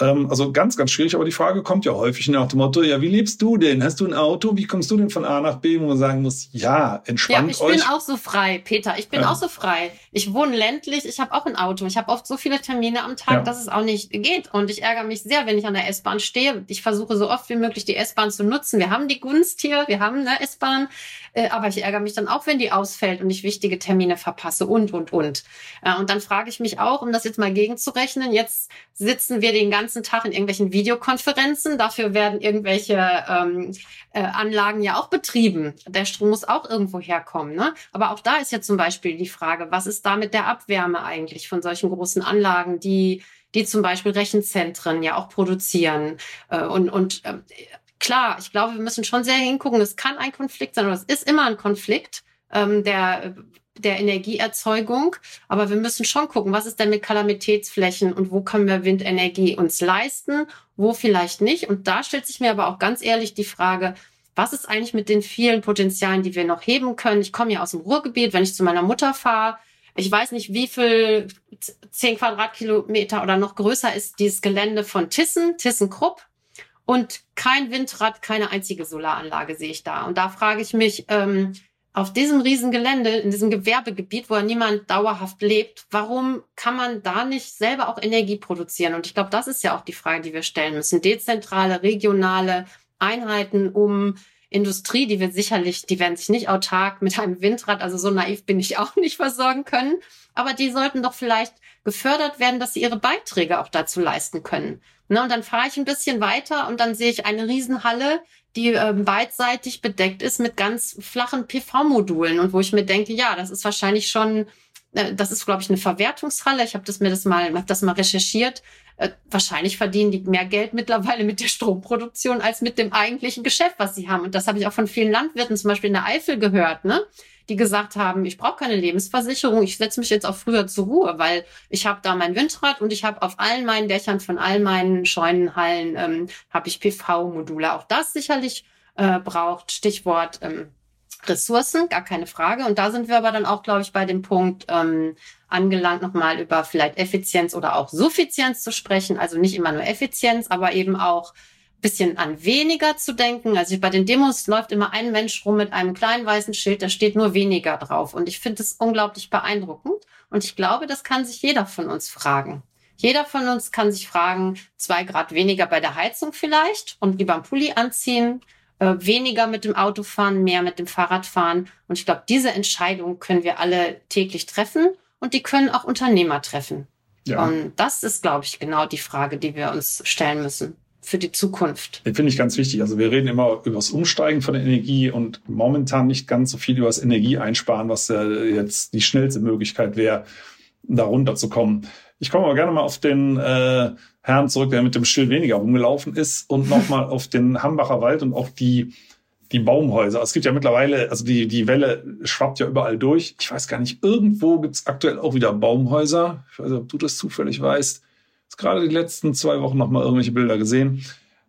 Ähm, also ganz, ganz schwierig, aber die Frage kommt ja häufig nach dem Motto, ja, wie lebst du denn? Hast du ein Auto? Wie kommst du denn von A nach B? Wo man sagen muss, ja, entspannt euch. Ja, ich euch. bin auch so frei, Peter. Ich bin ja. auch so frei. Ich wohne ländlich, ich habe auch ein Auto. Ich habe oft so viele Termine am Tag, ja. dass es auch nicht geht. Und ich ärgere mich sehr, wenn ich an der S-Bahn stehe. Ich versuche so oft wie möglich die S-Bahn zu nutzen. Wir haben die Gunst hier, wir haben eine S-Bahn. Äh, aber ich ärgere mich dann auch, wenn die ausfällt und ich wichtige Termine verpasse und, und, und. Äh, und dann frage ich mich auch, um das jetzt mal gegenzurechnen, jetzt sitzen wir den ganzen Tag in irgendwelchen Videokonferenzen. Dafür werden irgendwelche ähm, äh, Anlagen ja auch betrieben. Der Strom muss auch irgendwo herkommen. Ne? Aber auch da ist ja zum Beispiel die Frage, was ist da mit der Abwärme eigentlich von solchen großen Anlagen, die die zum Beispiel Rechenzentren ja auch produzieren äh, und, und äh, klar, ich glaube, wir müssen schon sehr hingucken. Es kann ein Konflikt sein oder es ist immer ein Konflikt ähm, der, der Energieerzeugung. Aber wir müssen schon gucken, was ist denn mit Kalamitätsflächen und wo können wir Windenergie uns leisten, wo vielleicht nicht. Und da stellt sich mir aber auch ganz ehrlich die Frage, was ist eigentlich mit den vielen Potenzialen, die wir noch heben können? Ich komme ja aus dem Ruhrgebiet, wenn ich zu meiner Mutter fahre. Ich weiß nicht, wie viel zehn Quadratkilometer oder noch größer ist dieses Gelände von Thyssen, Thyssen-Krupp. Und kein Windrad, keine einzige Solaranlage sehe ich da. Und da frage ich mich, ähm, auf diesem Riesengelände, in diesem Gewerbegebiet, wo ja niemand dauerhaft lebt, warum kann man da nicht selber auch Energie produzieren? Und ich glaube, das ist ja auch die Frage, die wir stellen müssen. Dezentrale, regionale Einheiten, um Industrie, die wird sicherlich, die werden sich nicht autark mit einem Windrad, also so naiv bin ich auch nicht versorgen können. Aber die sollten doch vielleicht gefördert werden, dass sie ihre Beiträge auch dazu leisten können. Ne, und dann fahre ich ein bisschen weiter und dann sehe ich eine Riesenhalle, die ähm, beidseitig bedeckt ist mit ganz flachen PV-Modulen und wo ich mir denke, ja, das ist wahrscheinlich schon, äh, das ist, glaube ich, eine Verwertungshalle. Ich habe das mir das mal, hab das mal recherchiert. Äh, wahrscheinlich verdienen die mehr Geld mittlerweile mit der Stromproduktion als mit dem eigentlichen Geschäft, was sie haben. Und das habe ich auch von vielen Landwirten, zum Beispiel in der Eifel, gehört, ne? Die gesagt haben, ich brauche keine Lebensversicherung, ich setze mich jetzt auch früher zur Ruhe, weil ich habe da mein Windrad und ich habe auf allen meinen Dächern von all meinen Scheunenhallen ähm, habe ich PV-Module. Auch das sicherlich äh, braucht Stichwort ähm, Ressourcen, gar keine Frage. Und da sind wir aber dann auch, glaube ich, bei dem Punkt ähm, angelangt, nochmal über vielleicht Effizienz oder auch Suffizienz zu sprechen. Also nicht immer nur Effizienz, aber eben auch bisschen an weniger zu denken. Also bei den Demos läuft immer ein Mensch rum mit einem kleinen weißen Schild, da steht nur weniger drauf. Und ich finde es unglaublich beeindruckend. Und ich glaube, das kann sich jeder von uns fragen. Jeder von uns kann sich fragen, zwei Grad weniger bei der Heizung vielleicht und lieber einen Pulli anziehen, äh, weniger mit dem Auto fahren, mehr mit dem Fahrrad fahren. Und ich glaube, diese Entscheidung können wir alle täglich treffen und die können auch Unternehmer treffen. Ja. Und das ist, glaube ich, genau die Frage, die wir uns stellen müssen für die Zukunft. Finde ich ganz wichtig. Also wir reden immer über das Umsteigen von der Energie und momentan nicht ganz so viel über das Energieeinsparen, was äh, jetzt die schnellste Möglichkeit wäre, da runterzukommen. Ich komme aber gerne mal auf den äh, Herrn zurück, der mit dem Schild weniger rumgelaufen ist und nochmal auf den Hambacher Wald und auch die, die Baumhäuser. Es gibt ja mittlerweile, also die, die Welle schwappt ja überall durch. Ich weiß gar nicht, irgendwo gibt es aktuell auch wieder Baumhäuser. Ich weiß nicht, ob du das zufällig weißt jetzt gerade die letzten zwei Wochen noch mal irgendwelche Bilder gesehen.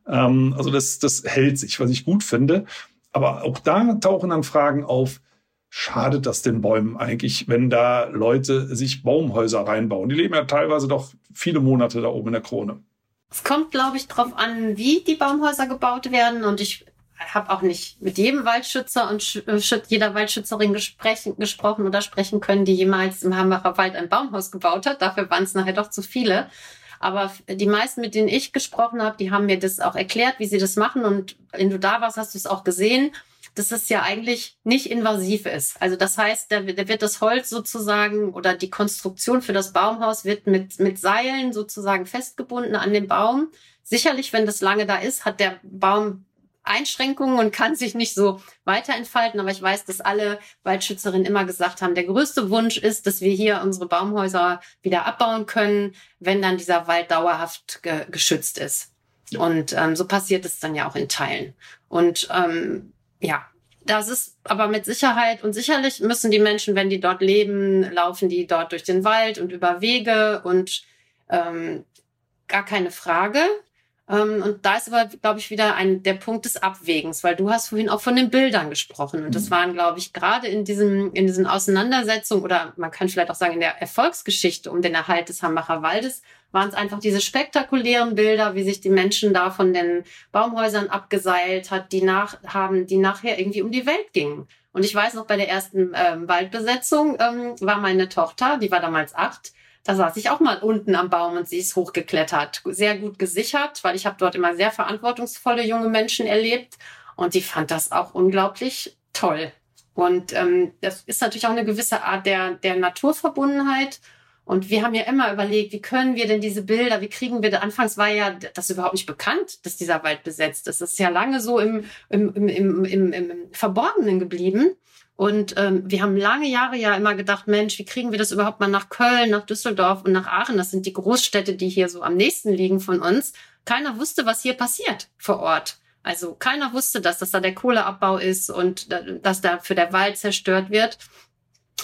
Ähm, also das, das hält sich, was ich gut finde. Aber auch da tauchen dann Fragen auf, schadet das den Bäumen eigentlich, wenn da Leute sich Baumhäuser reinbauen? Die leben ja teilweise doch viele Monate da oben in der Krone. Es kommt, glaube ich, darauf an, wie die Baumhäuser gebaut werden. Und ich habe auch nicht mit jedem Waldschützer und äh, jeder Waldschützerin gesprochen oder sprechen können, die jemals im Hambacher Wald ein Baumhaus gebaut hat. Dafür waren es nachher doch zu viele. Aber die meisten, mit denen ich gesprochen habe, die haben mir das auch erklärt, wie sie das machen. Und wenn du da warst, hast du es auch gesehen. dass es ja eigentlich nicht invasiv ist. Also das heißt, da, wird das Holz sozusagen oder die Konstruktion für das Baumhaus wird mit, mit Seilen sozusagen festgebunden an den Baum. Sicherlich, wenn das lange da ist, hat der Baum Einschränkungen und kann sich nicht so weiterentfalten. Aber ich weiß, dass alle Waldschützerinnen immer gesagt haben, der größte Wunsch ist, dass wir hier unsere Baumhäuser wieder abbauen können, wenn dann dieser Wald dauerhaft ge geschützt ist. Und ähm, so passiert es dann ja auch in Teilen. Und ähm, ja, das ist aber mit Sicherheit und sicherlich müssen die Menschen, wenn die dort leben, laufen die dort durch den Wald und über Wege und ähm, gar keine Frage. Ähm, und da ist aber, glaube ich, wieder ein, der Punkt des Abwägens, weil du hast vorhin auch von den Bildern gesprochen. Und das mhm. waren, glaube ich, gerade in diesem, in diesen Auseinandersetzungen oder man kann vielleicht auch sagen, in der Erfolgsgeschichte um den Erhalt des Hambacher Waldes waren es einfach diese spektakulären Bilder, wie sich die Menschen da von den Baumhäusern abgeseilt hat, die nach, haben, die nachher irgendwie um die Welt gingen. Und ich weiß noch, bei der ersten ähm, Waldbesetzung ähm, war meine Tochter, die war damals acht, da saß ich auch mal unten am Baum und sie ist hochgeklettert. Sehr gut gesichert, weil ich habe dort immer sehr verantwortungsvolle junge Menschen erlebt. Und die fand das auch unglaublich toll. Und ähm, das ist natürlich auch eine gewisse Art der, der Naturverbundenheit. Und wir haben ja immer überlegt, wie können wir denn diese Bilder, wie kriegen wir, anfangs war ja das überhaupt nicht bekannt, dass dieser Wald besetzt ist. Das ist ja lange so im, im, im, im, im, im Verborgenen geblieben. Und ähm, wir haben lange Jahre ja immer gedacht, Mensch, wie kriegen wir das überhaupt mal nach Köln, nach Düsseldorf und nach Aachen? Das sind die Großstädte, die hier so am nächsten liegen von uns. Keiner wusste, was hier passiert vor Ort. Also keiner wusste, dass das da der Kohleabbau ist und dass da für der Wald zerstört wird.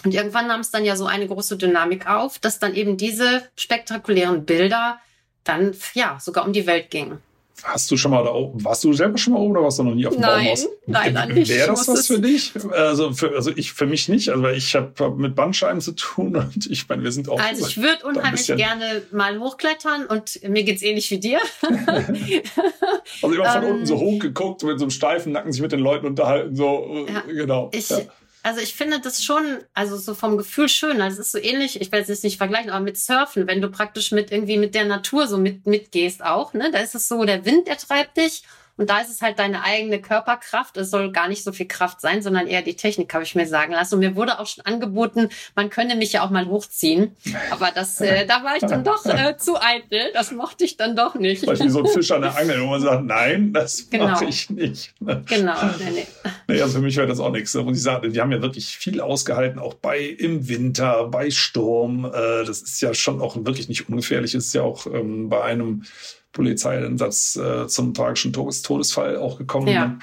Und irgendwann nahm es dann ja so eine große Dynamik auf, dass dann eben diese spektakulären Bilder dann ja sogar um die Welt gingen. Hast du schon mal da oben, warst du selber schon mal oben oder warst du noch nie auf dem nein, Baumhaus? Nein, nein, nicht. Wäre das was für dich? Also für, also ich, für mich nicht, also ich habe mit Bandscheiben zu tun und ich meine, wir sind auch. Also ich würde unheimlich gerne mal hochklettern und mir geht's ähnlich wie dir. also immer von um, unten so ähm, hochgeguckt, mit so einem steifen Nacken sich mit den Leuten unterhalten, so, ja, genau. Ich, ja. Also ich finde das schon, also so vom Gefühl schön. Also es ist so ähnlich, ich werde es jetzt nicht vergleichen, aber mit Surfen, wenn du praktisch mit irgendwie mit der Natur so mit, mitgehst auch, ne? Da ist es so, der Wind, der treibt dich und da ist es halt deine eigene Körperkraft. Es soll gar nicht so viel Kraft sein, sondern eher die Technik, habe ich mir sagen lassen. Und mir wurde auch schon angeboten, man könne mich ja auch mal hochziehen. Aber das, äh, da war ich dann doch äh, zu eitel. Das mochte ich dann doch nicht. Beispiel so ein Fisch an der Angel, wo man sagt, nein, das genau. mache ich nicht. Genau. Nee, nee. also für mich wäre das auch nichts. Und ich sage, die haben ja wirklich viel ausgehalten, auch bei im Winter, bei Sturm. Äh, das ist ja schon auch wirklich nicht ungefährlich. Ist ja auch ähm, bei einem Polizeieinsatz äh, zum tragischen Todes Todesfall auch gekommen. Ja. Ne?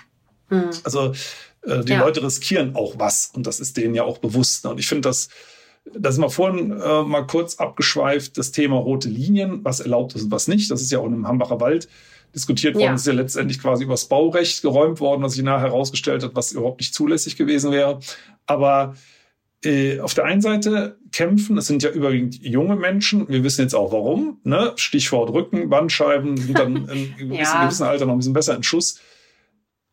Mhm. Also äh, die ja. Leute riskieren auch was und das ist denen ja auch bewusst. Ne? Und ich finde das, da sind wir vorhin äh, mal kurz abgeschweift, das Thema rote Linien, was erlaubt ist und was nicht. Das ist ja auch im Hambacher Wald diskutiert worden. Ja. Ist ja letztendlich quasi übers Baurecht geräumt worden, was sich nachher herausgestellt hat, was überhaupt nicht zulässig gewesen wäre. Aber äh, auf der einen Seite kämpfen, es sind ja überwiegend junge Menschen, wir wissen jetzt auch warum, ne? Stichwort Rücken, Bandscheiben sind dann in ja. gewissen Alter noch ein bisschen besser in Schuss.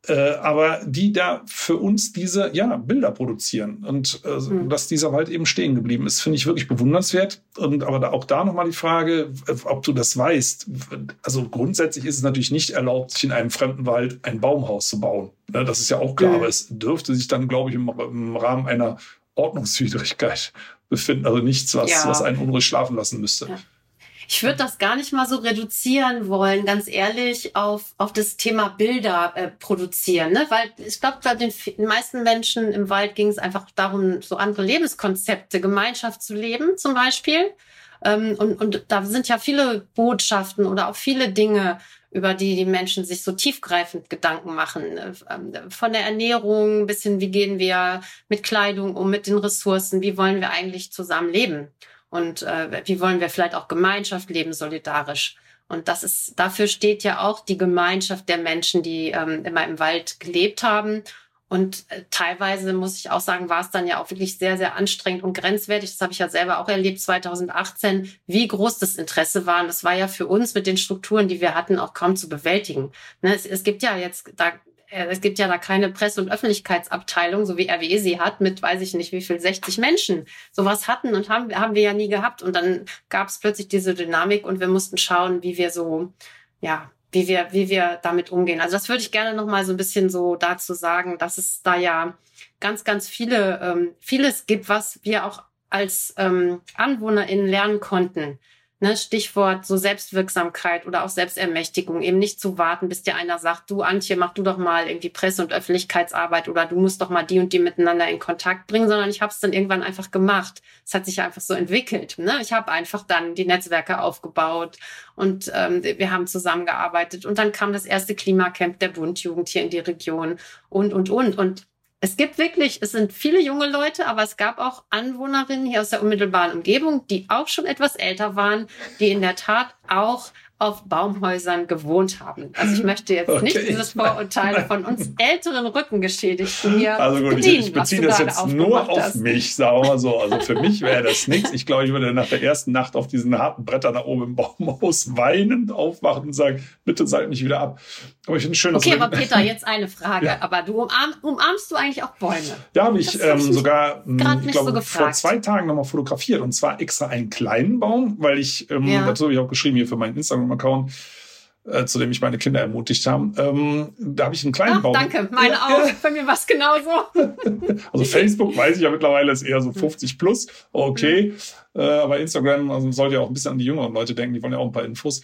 Äh, aber die da für uns diese ja, Bilder produzieren und äh, mhm. dass dieser Wald eben stehen geblieben ist, finde ich wirklich bewundernswert. Und aber da, auch da nochmal die Frage, ob du das weißt. Also grundsätzlich ist es natürlich nicht erlaubt, sich in einem fremden Wald ein Baumhaus zu bauen. Ne, das ist ja auch klar, mhm. aber es dürfte sich dann, glaube ich, im, im Rahmen einer Ordnungswidrigkeit befinden. Also nichts, was, ja. was einen unruhig schlafen lassen müsste. Ja. Ich würde das gar nicht mal so reduzieren wollen, ganz ehrlich, auf, auf das Thema Bilder äh, produzieren. Ne? Weil ich glaube, bei den, den meisten Menschen im Wald ging es einfach darum, so andere Lebenskonzepte, Gemeinschaft zu leben zum Beispiel. Ähm, und, und da sind ja viele Botschaften oder auch viele Dinge, über die die Menschen sich so tiefgreifend Gedanken machen. Ähm, von der Ernährung bis hin, wie gehen wir mit Kleidung um, mit den Ressourcen, wie wollen wir eigentlich zusammen leben und äh, wie wollen wir vielleicht auch Gemeinschaft leben, solidarisch. Und das ist, dafür steht ja auch die Gemeinschaft der Menschen, die ähm, immer im Wald gelebt haben und äh, teilweise muss ich auch sagen, war es dann ja auch wirklich sehr, sehr anstrengend und grenzwertig. Das habe ich ja selber auch erlebt 2018, wie groß das Interesse war. Und das war ja für uns mit den Strukturen, die wir hatten, auch kaum zu bewältigen. Ne, es, es gibt ja jetzt da äh, es gibt ja da keine Presse- und Öffentlichkeitsabteilung, so wie RWE sie hat, mit weiß ich nicht wie viel, 60 Menschen. Sowas hatten und haben, haben wir ja nie gehabt. Und dann gab es plötzlich diese Dynamik und wir mussten schauen, wie wir so, ja, wie wir, wie wir damit umgehen. Also das würde ich gerne noch mal so ein bisschen so dazu sagen, dass es da ja ganz, ganz viele, ähm, vieles gibt, was wir auch als ähm, AnwohnerInnen lernen konnten. Ne, Stichwort so Selbstwirksamkeit oder auch Selbstermächtigung, eben nicht zu warten, bis dir einer sagt, du Antje, mach du doch mal irgendwie Presse- und Öffentlichkeitsarbeit oder du musst doch mal die und die miteinander in Kontakt bringen, sondern ich habe es dann irgendwann einfach gemacht. Es hat sich einfach so entwickelt. Ne? Ich habe einfach dann die Netzwerke aufgebaut und ähm, wir haben zusammengearbeitet und dann kam das erste Klimacamp der Bundjugend hier in die Region und, und, und. Und es gibt wirklich, es sind viele junge Leute, aber es gab auch Anwohnerinnen hier aus der unmittelbaren Umgebung, die auch schon etwas älter waren, die in der Tat auch auf Baumhäusern gewohnt haben. Also ich möchte jetzt okay. nicht dieses Vorurteil von uns älteren Rückengeschädigten hier Also gut, bedienen, ich, ich beziehe das jetzt nur auf hast. mich, sagen wir mal so. Also für mich wäre das nichts. Ich glaube, ich würde nach der ersten Nacht auf diesen harten Brettern da oben im Baumhaus weinend aufwachen und sagen, bitte seid mich wieder ab. Aber ich finde schön, Okay, aber Peter, jetzt eine Frage. Ja. Aber du umarm, umarmst du eigentlich auch Bäume? Ja, habe ich ähm, sogar, hm, ich glaube, so vor zwei Tagen nochmal fotografiert. Und zwar extra einen kleinen Baum, weil ich, ähm, ja. dazu habe ich auch geschrieben hier für meinen Instagram-Account, äh, zu dem ich meine Kinder ermutigt habe. Ähm, da habe ich einen kleinen Ach, Baum. Danke, meine auch. Bei mir war es genauso. also Facebook weiß ich ja mittlerweile ist eher so 50 plus. Okay. Mhm. Äh, aber Instagram also sollte ja auch ein bisschen an die jüngeren Leute denken, die wollen ja auch ein paar Infos.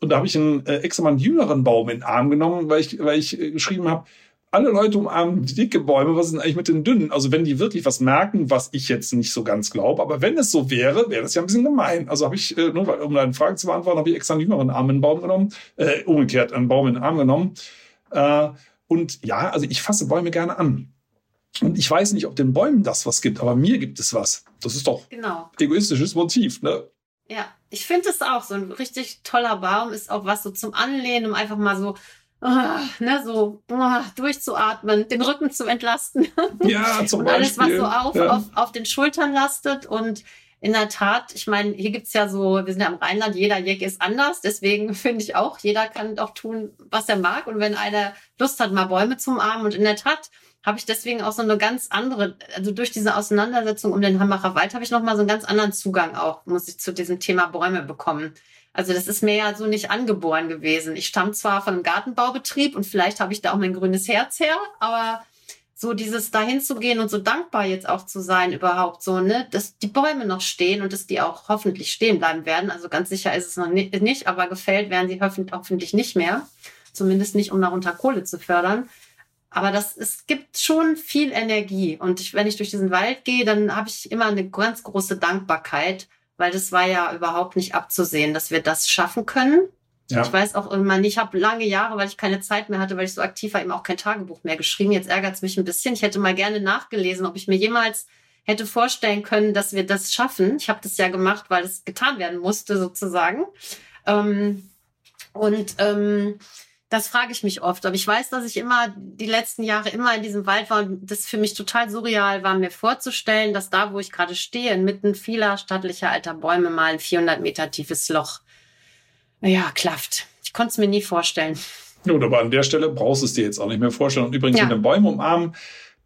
Und da habe ich einen äh, extra mal einen jüngeren Baum in den Arm genommen, weil ich, weil ich äh, geschrieben habe, alle Leute umarmen dicke Bäume, was ist denn eigentlich mit den dünnen? Also wenn die wirklich was merken, was ich jetzt nicht so ganz glaube, aber wenn es so wäre, wäre das ja ein bisschen gemein. Also habe ich, äh, nur um deine Frage zu beantworten, habe ich extra einen jüngeren Arm in den Baum genommen, äh, umgekehrt einen Baum in den Arm genommen. Äh, und ja, also ich fasse Bäume gerne an. Und ich weiß nicht, ob den Bäumen das was gibt, aber mir gibt es was. Das ist doch genau. egoistisches Motiv, ne? Ja, ich finde es auch so ein richtig toller Baum ist auch was so zum Anlehnen, um einfach mal so oh, ne, so oh, durchzuatmen, den Rücken zu entlasten. Ja, zum und alles, was so auf, ja. auf, auf den Schultern lastet. Und in der Tat, ich meine, hier gibt's ja so, wir sind ja im Rheinland, jeder Jeck ist anders. Deswegen finde ich auch, jeder kann auch tun, was er mag. Und wenn einer Lust hat, mal Bäume zum Armen. Und in der Tat habe ich deswegen auch so eine ganz andere, also durch diese Auseinandersetzung um den Hambacher Wald habe ich nochmal so einen ganz anderen Zugang auch, muss ich zu diesem Thema Bäume bekommen. Also das ist mir ja so nicht angeboren gewesen. Ich stamme zwar von einem Gartenbaubetrieb und vielleicht habe ich da auch mein grünes Herz her, aber so dieses dahin zu gehen und so dankbar jetzt auch zu sein überhaupt so, ne, dass die Bäume noch stehen und dass die auch hoffentlich stehen bleiben werden. Also ganz sicher ist es noch nicht, aber gefällt werden sie hoffentlich nicht mehr. Zumindest nicht, um darunter Kohle zu fördern. Aber das, es gibt schon viel Energie. Und ich, wenn ich durch diesen Wald gehe, dann habe ich immer eine ganz große Dankbarkeit, weil das war ja überhaupt nicht abzusehen, dass wir das schaffen können. Ja. Ich weiß auch immer nicht, ich habe lange Jahre, weil ich keine Zeit mehr hatte, weil ich so aktiv war, eben auch kein Tagebuch mehr geschrieben. Jetzt ärgert es mich ein bisschen. Ich hätte mal gerne nachgelesen, ob ich mir jemals hätte vorstellen können, dass wir das schaffen. Ich habe das ja gemacht, weil es getan werden musste, sozusagen. Ähm, und ähm, das frage ich mich oft. Aber ich weiß, dass ich immer die letzten Jahre immer in diesem Wald war und das für mich total surreal war, mir vorzustellen, dass da, wo ich gerade stehe, inmitten vieler stattlicher alter Bäume mal ein 400 Meter tiefes Loch, ja, klafft. Ich konnte es mir nie vorstellen. Gut, aber an der Stelle brauchst du es dir jetzt auch nicht mehr vorstellen. Und übrigens ja. mit den Bäumen umarmen,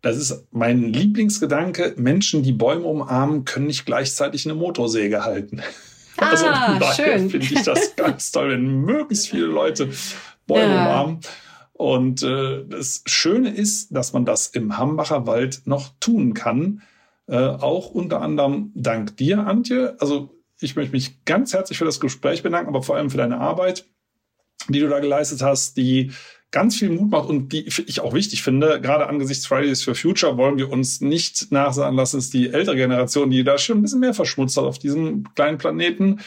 das ist mein Lieblingsgedanke. Menschen, die Bäume umarmen, können nicht gleichzeitig eine Motorsäge halten. Ah, also daher finde ich das ganz toll, wenn möglichst viele Leute Bäume ja. umarmen. Und äh, das Schöne ist, dass man das im Hambacher Wald noch tun kann. Äh, auch unter anderem dank dir, Antje. Also ich möchte mich ganz herzlich für das Gespräch bedanken, aber vor allem für deine Arbeit, die du da geleistet hast, die ganz viel Mut macht und die ich auch wichtig finde. Gerade angesichts Fridays for Future wollen wir uns nicht nachsagen lassen, dass die ältere Generation, die da schon ein bisschen mehr verschmutzt hat auf diesem kleinen Planeten,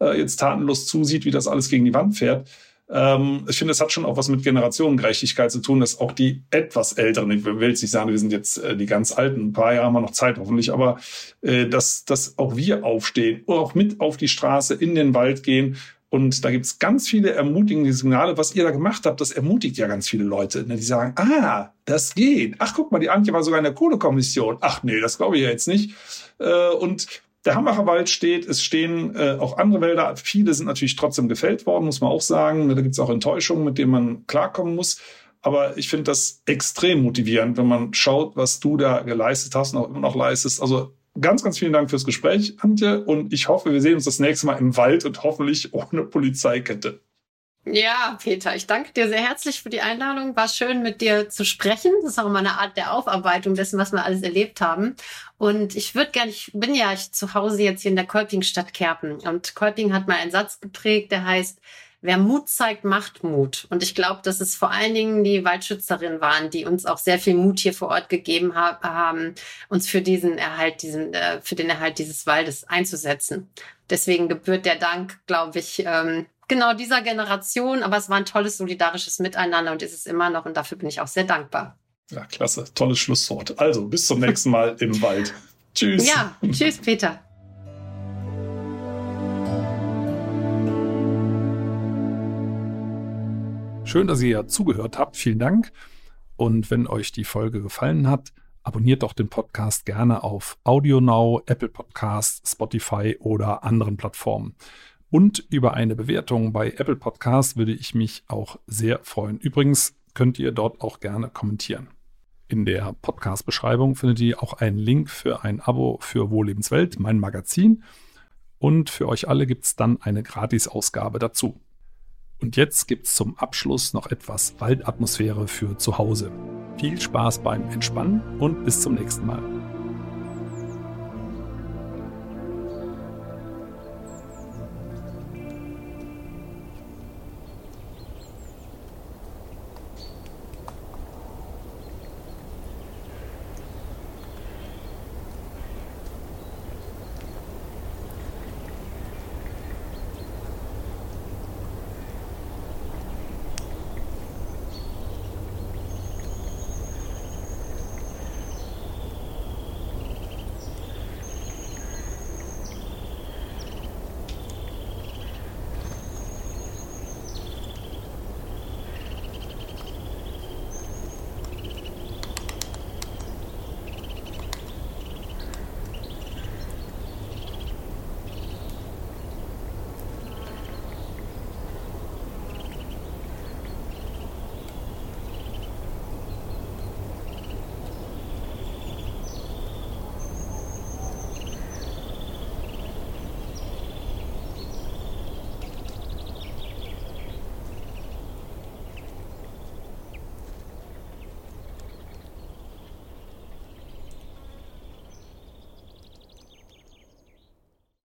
äh, jetzt tatenlos zusieht, wie das alles gegen die Wand fährt. Ähm, ich finde, es hat schon auch was mit Generationengerechtigkeit zu tun, dass auch die etwas Älteren, ich will jetzt nicht sagen, wir sind jetzt äh, die ganz Alten, ein paar Jahre haben wir noch Zeit hoffentlich, aber äh, dass, dass auch wir aufstehen, auch mit auf die Straße, in den Wald gehen und da gibt's ganz viele ermutigende Signale. Was ihr da gemacht habt, das ermutigt ja ganz viele Leute. Ne? Die sagen, ah, das geht. Ach, guck mal, die Antje war sogar in der Kohlekommission. Ach nee, das glaube ich ja jetzt nicht. Äh, und der Hambacher Wald steht, es stehen äh, auch andere Wälder. Viele sind natürlich trotzdem gefällt worden, muss man auch sagen. Da gibt es auch Enttäuschungen, mit denen man klarkommen muss. Aber ich finde das extrem motivierend, wenn man schaut, was du da geleistet hast und auch immer noch leistest. Also ganz, ganz vielen Dank fürs Gespräch, Antje. Und ich hoffe, wir sehen uns das nächste Mal im Wald und hoffentlich ohne Polizeikette. Ja, Peter, ich danke dir sehr herzlich für die Einladung. War schön, mit dir zu sprechen. Das ist auch mal eine Art der Aufarbeitung dessen, was wir alles erlebt haben. Und ich würde gerne, ich bin ja zu Hause jetzt hier in der Kolpingstadt Kerpen. Und Kolping hat mal einen Satz geprägt, der heißt, wer Mut zeigt, macht Mut. Und ich glaube, dass es vor allen Dingen die Waldschützerinnen waren, die uns auch sehr viel Mut hier vor Ort gegeben haben, uns für diesen Erhalt, diesen, äh, für den Erhalt dieses Waldes einzusetzen. Deswegen gebührt der Dank, glaube ich, ähm, genau dieser Generation, aber es war ein tolles solidarisches Miteinander und ist es immer noch und dafür bin ich auch sehr dankbar. Ja, klasse, tolles Schlusswort. Also bis zum nächsten Mal im Wald. Tschüss. Ja, tschüss, Peter. Schön, dass ihr zugehört habt. Vielen Dank. Und wenn euch die Folge gefallen hat, abonniert doch den Podcast gerne auf AudioNow, Apple Podcasts, Spotify oder anderen Plattformen. Und über eine Bewertung bei Apple Podcasts würde ich mich auch sehr freuen. Übrigens könnt ihr dort auch gerne kommentieren. In der Podcast-Beschreibung findet ihr auch einen Link für ein Abo für Wohllebenswelt, mein Magazin. Und für euch alle gibt es dann eine Gratis-Ausgabe dazu. Und jetzt gibt es zum Abschluss noch etwas Waldatmosphäre für zu Hause. Viel Spaß beim Entspannen und bis zum nächsten Mal.